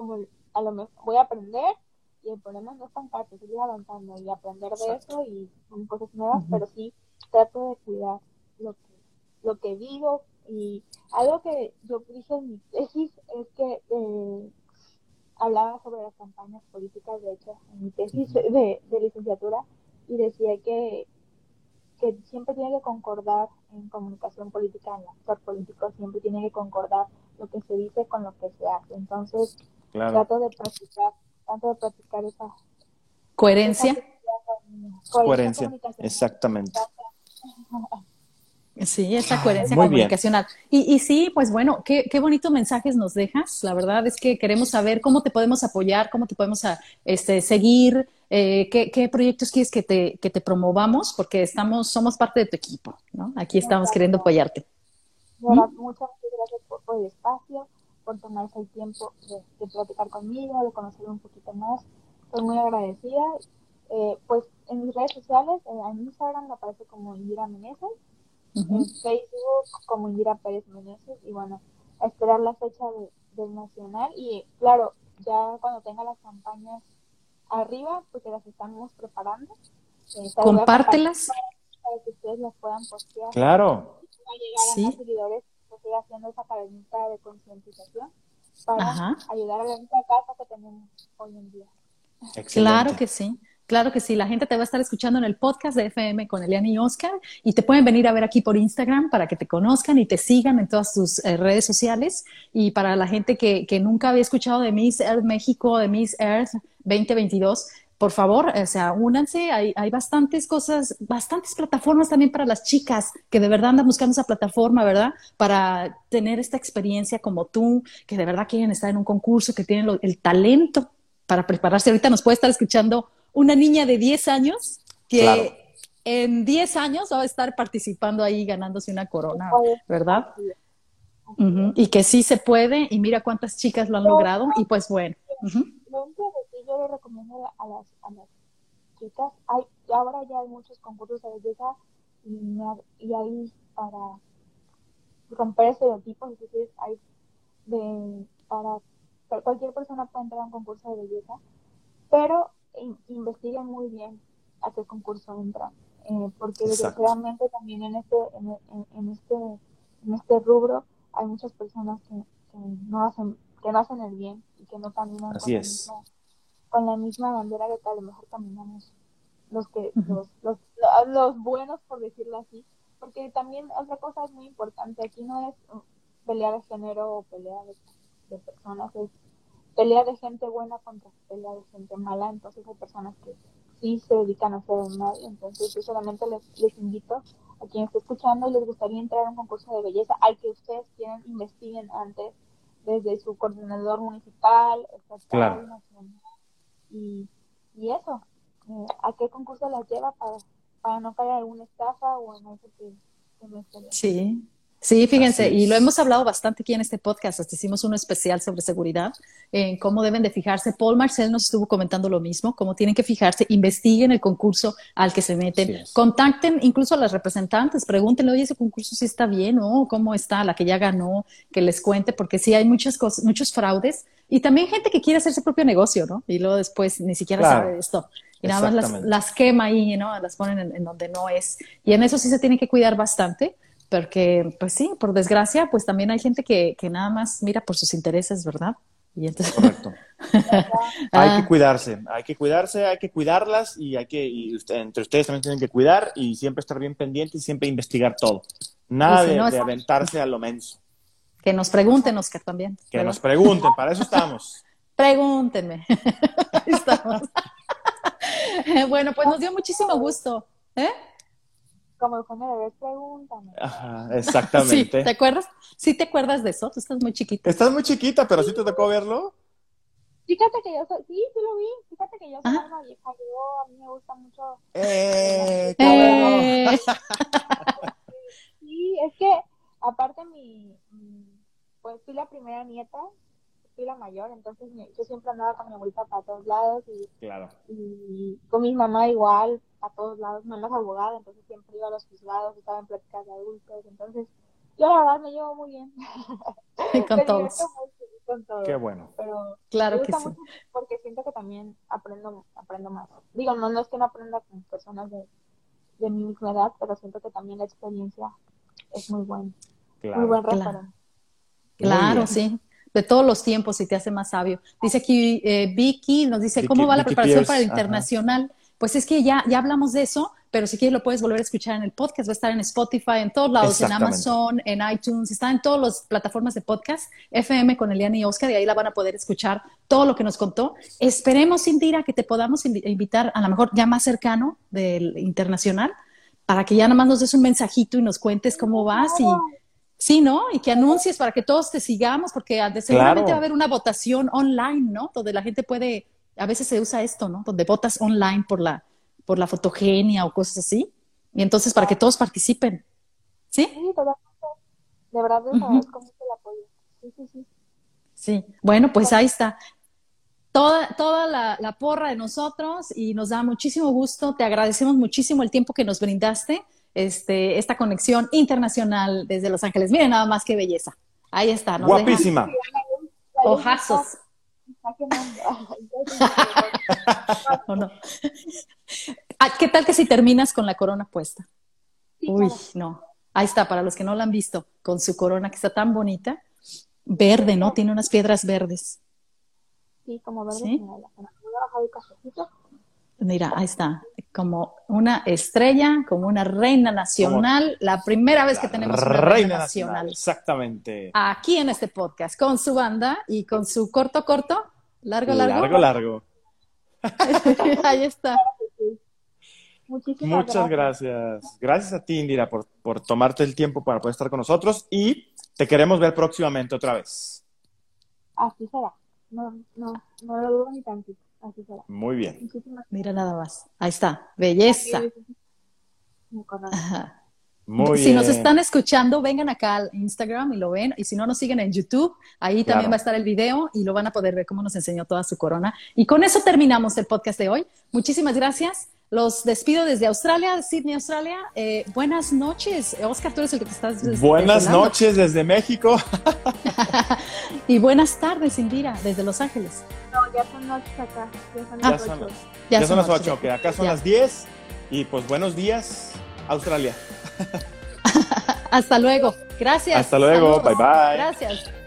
como a lo mejor voy a aprender y el problema no es parte seguir avanzando y aprender de eso y son cosas nuevas, pero sí trato de cuidar lo que, lo que digo. Y algo que yo dije en mi tesis es que eh, hablaba sobre las campañas políticas, de hecho, en mi tesis de, de licenciatura y decía que, que siempre tiene que concordar en comunicación política, en el actor político, siempre tiene que concordar lo que se dice con lo que se hace. Entonces, Trato de practicar, trato de practicar esa coherencia. coherencia, exactamente. Sí, esa coherencia comunicacional. Y, y, sí, pues bueno, qué, qué bonitos mensajes nos dejas. La verdad es que queremos saber cómo te podemos apoyar, cómo te podemos a, este, seguir, eh, qué, qué, proyectos quieres que te, que te promovamos, porque estamos, somos parte de tu equipo, ¿no? Aquí estamos queriendo apoyarte. Muchas, muchas gracias por, por el espacio por tomarse el tiempo de, platicar conmigo, de conocer un poquito más. Estoy muy agradecida. Eh, pues en mis redes sociales, eh, en Instagram me aparece como Indira Meneses, en Facebook como Indira Pérez Meneses, y bueno, a esperar la fecha del Nacional. Y claro, ya cuando tenga las campañas arriba, porque las estamos preparando. Eh, Compártelas. Para que ustedes las puedan postear. Claro. sí. a seguidores estoy haciendo esa cadenita de concientización para ayudar a la única casa que tenemos hoy en día. Claro que sí. Claro que sí, la gente te va a estar escuchando en el podcast de FM con Eliana y Oscar y te pueden venir a ver aquí por Instagram para que te conozcan y te sigan en todas tus eh, redes sociales. Y para la gente que, que, nunca había escuchado de Miss Earth México, de Miss Earth 2022, por favor, o sea, únanse, hay, hay, bastantes cosas, bastantes plataformas también para las chicas que de verdad andan buscando esa plataforma, ¿verdad? Para tener esta experiencia como tú, que de verdad quieren estar en un concurso, que tienen el talento para prepararse. Ahorita nos puede estar escuchando una niña de 10 años que en 10 años va a estar participando ahí ganándose una corona, ¿verdad? Y que sí se puede, y mira cuántas chicas lo han logrado, y pues bueno. Recomiendo a las, a las chicas, hay, ahora ya hay muchos concursos de belleza y, y hay para romper estereotipos, es decir, hay de, para cualquier persona puede entrar a un concurso de belleza, pero investiguen muy bien a qué concurso entran, eh, porque desgraciadamente también en este, en, este, en este rubro hay muchas personas que, no hacen, que no hacen el bien y que no caminan con, La misma, con la misma bandera que a lo mejor caminamos los que los, los, los buenos por decirlo así. Porque también otra cosa es muy importante aquí no es pelea de género o pelea de, de personas es pelea de gente buena contra pelea de gente mala, entonces hay personas que sí se dedican a hacer el mal, entonces yo solamente les, les invito a quien esté escuchando y les gustaría entrar a un concurso de belleza al que ustedes quieran, investiguen antes desde su coordinador municipal, estatal, nacional, y, y eso, eh, a qué concurso las lleva para, para no caer en alguna estafa o en algo que, que me Sí, Sí, fíjense, y lo hemos hablado bastante aquí en este podcast, hasta hicimos uno especial sobre seguridad, en cómo deben de fijarse. Paul Marcel nos estuvo comentando lo mismo, cómo tienen que fijarse, investiguen el concurso al que se meten, contacten incluso a las representantes, pregúntenle, oye, ese concurso sí está bien, o cómo está, la que ya ganó, que les cuente, porque sí hay muchas cosas, muchos fraudes, y también gente que quiere hacer su propio negocio, ¿no? Y luego después ni siquiera sabe de esto. Y nada más las, quema ahí, ¿no? Las ponen en donde no es. Y en eso sí se tiene que cuidar bastante porque, pues sí, por desgracia, pues también hay gente que, que nada más mira por sus intereses, ¿verdad? Y entonces... Correcto. hay que ah. cuidarse, hay que cuidarse, hay que cuidarlas y hay que, y entre ustedes también tienen que cuidar y siempre estar bien pendientes y siempre investigar todo. Nada de, aventarse a lo menso. Que nos pregunten, Oscar, también. Que nos pregunten, para eso estamos. Pregúntenme. estamos. bueno, pues nos dio muchísimo gusto. ¿Eh? como Eugenio Derbez, pregúntame. Ajá, exactamente. ¿Te acuerdas? Sí te acuerdas de eso, tú estás muy chiquita. Estás muy chiquita, pero sí te tocó verlo. Fíjate que yo soy, sí, sí lo vi, fíjate que yo soy una vieja, yo, a mí me gusta mucho. ¡Eh! ¡Qué eh. sí, es que, aparte mi, pues fui la primera nieta, fui la mayor, entonces yo siempre andaba con mi abuelita para todos lados y, claro. y con mi mamá igual, a todos lados, mamá es abogada, entonces siempre iba a los juzgados, estaba en pláticas de adultos, entonces yo la verdad me llevo muy bien. con todos. con todos. Qué bueno. Pero claro que sí. Porque siento que también aprendo, aprendo más. Digo, no, no es que no aprenda con personas de, de mi misma edad, pero siento que también la experiencia es muy buena. Muy buen referente. Claro, sí de todos los tiempos y te hace más sabio. Dice aquí eh, Vicky, nos dice, ¿cómo va la preparación para el internacional? Pues es que ya, ya hablamos de eso, pero si quieres lo puedes volver a escuchar en el podcast, va a estar en Spotify, en todos lados, en Amazon, en iTunes, está en todas las plataformas de podcast, FM con Eliana y Oscar, y ahí la van a poder escuchar todo lo que nos contó. Esperemos, Indira, que te podamos invitar a lo mejor ya más cercano del internacional, para que ya nada más nos des un mensajito y nos cuentes cómo vas y sí, ¿no? Y que anuncies para que todos te sigamos, porque seguramente va a haber una votación online, ¿no? Donde la gente puede a veces se usa esto, ¿no? Donde votas online por la, por la fotogenia o cosas así. Y entonces para que todos participen. ¿Sí? Sí, De verdad, es como el apoyo. Sí, sí, sí. Sí, bueno, pues ahí está. Toda, toda la, la, porra de nosotros y nos da muchísimo gusto. Te agradecemos muchísimo el tiempo que nos brindaste, este, esta conexión internacional desde Los Ángeles. Miren nada más qué belleza. Ahí está. Guapísima. Ojazos. Ah, ¿Qué tal que si terminas con la corona puesta? Uy, no. Ahí está, para los que no la han visto, con su corona que está tan bonita, verde, ¿no? Tiene unas piedras verdes. Sí, como verde. ¿Sí? Mira, ahí está, como una estrella, como una reina nacional, la primera vez que tenemos una reina, nacional, Exactamente. Aquí en este podcast, con su banda y con su corto, corto, largo, largo. Largo, largo. ahí está. Muchísimas Muchas gracias. gracias. a ti, Indira, por, por tomarte el tiempo para poder estar con nosotros y te queremos ver próximamente otra vez. Así será. No, no, no lo dudo ni tantito. Así será. Muy bien. Mira nada más. Ahí está. Belleza. Muy si nos están escuchando, vengan acá al Instagram y lo ven. Y si no, nos siguen en YouTube. Ahí también va a estar el video y lo van a poder ver cómo nos enseñó toda su corona. Y con eso terminamos el podcast de hoy. Muchísimas gracias. Los despido desde Australia, Sydney, Australia. Eh, buenas noches. Oscar, tú eres el que te estás. Buenas noches desde México. y buenas tardes, Indira, desde Los Ángeles. No, ya son noches acá. Ya son las 8. Ya, son, las 8, que acá son las 10. Y pues buenos días, Australia. Hasta luego. Gracias. Hasta luego. Bye bye. Gracias.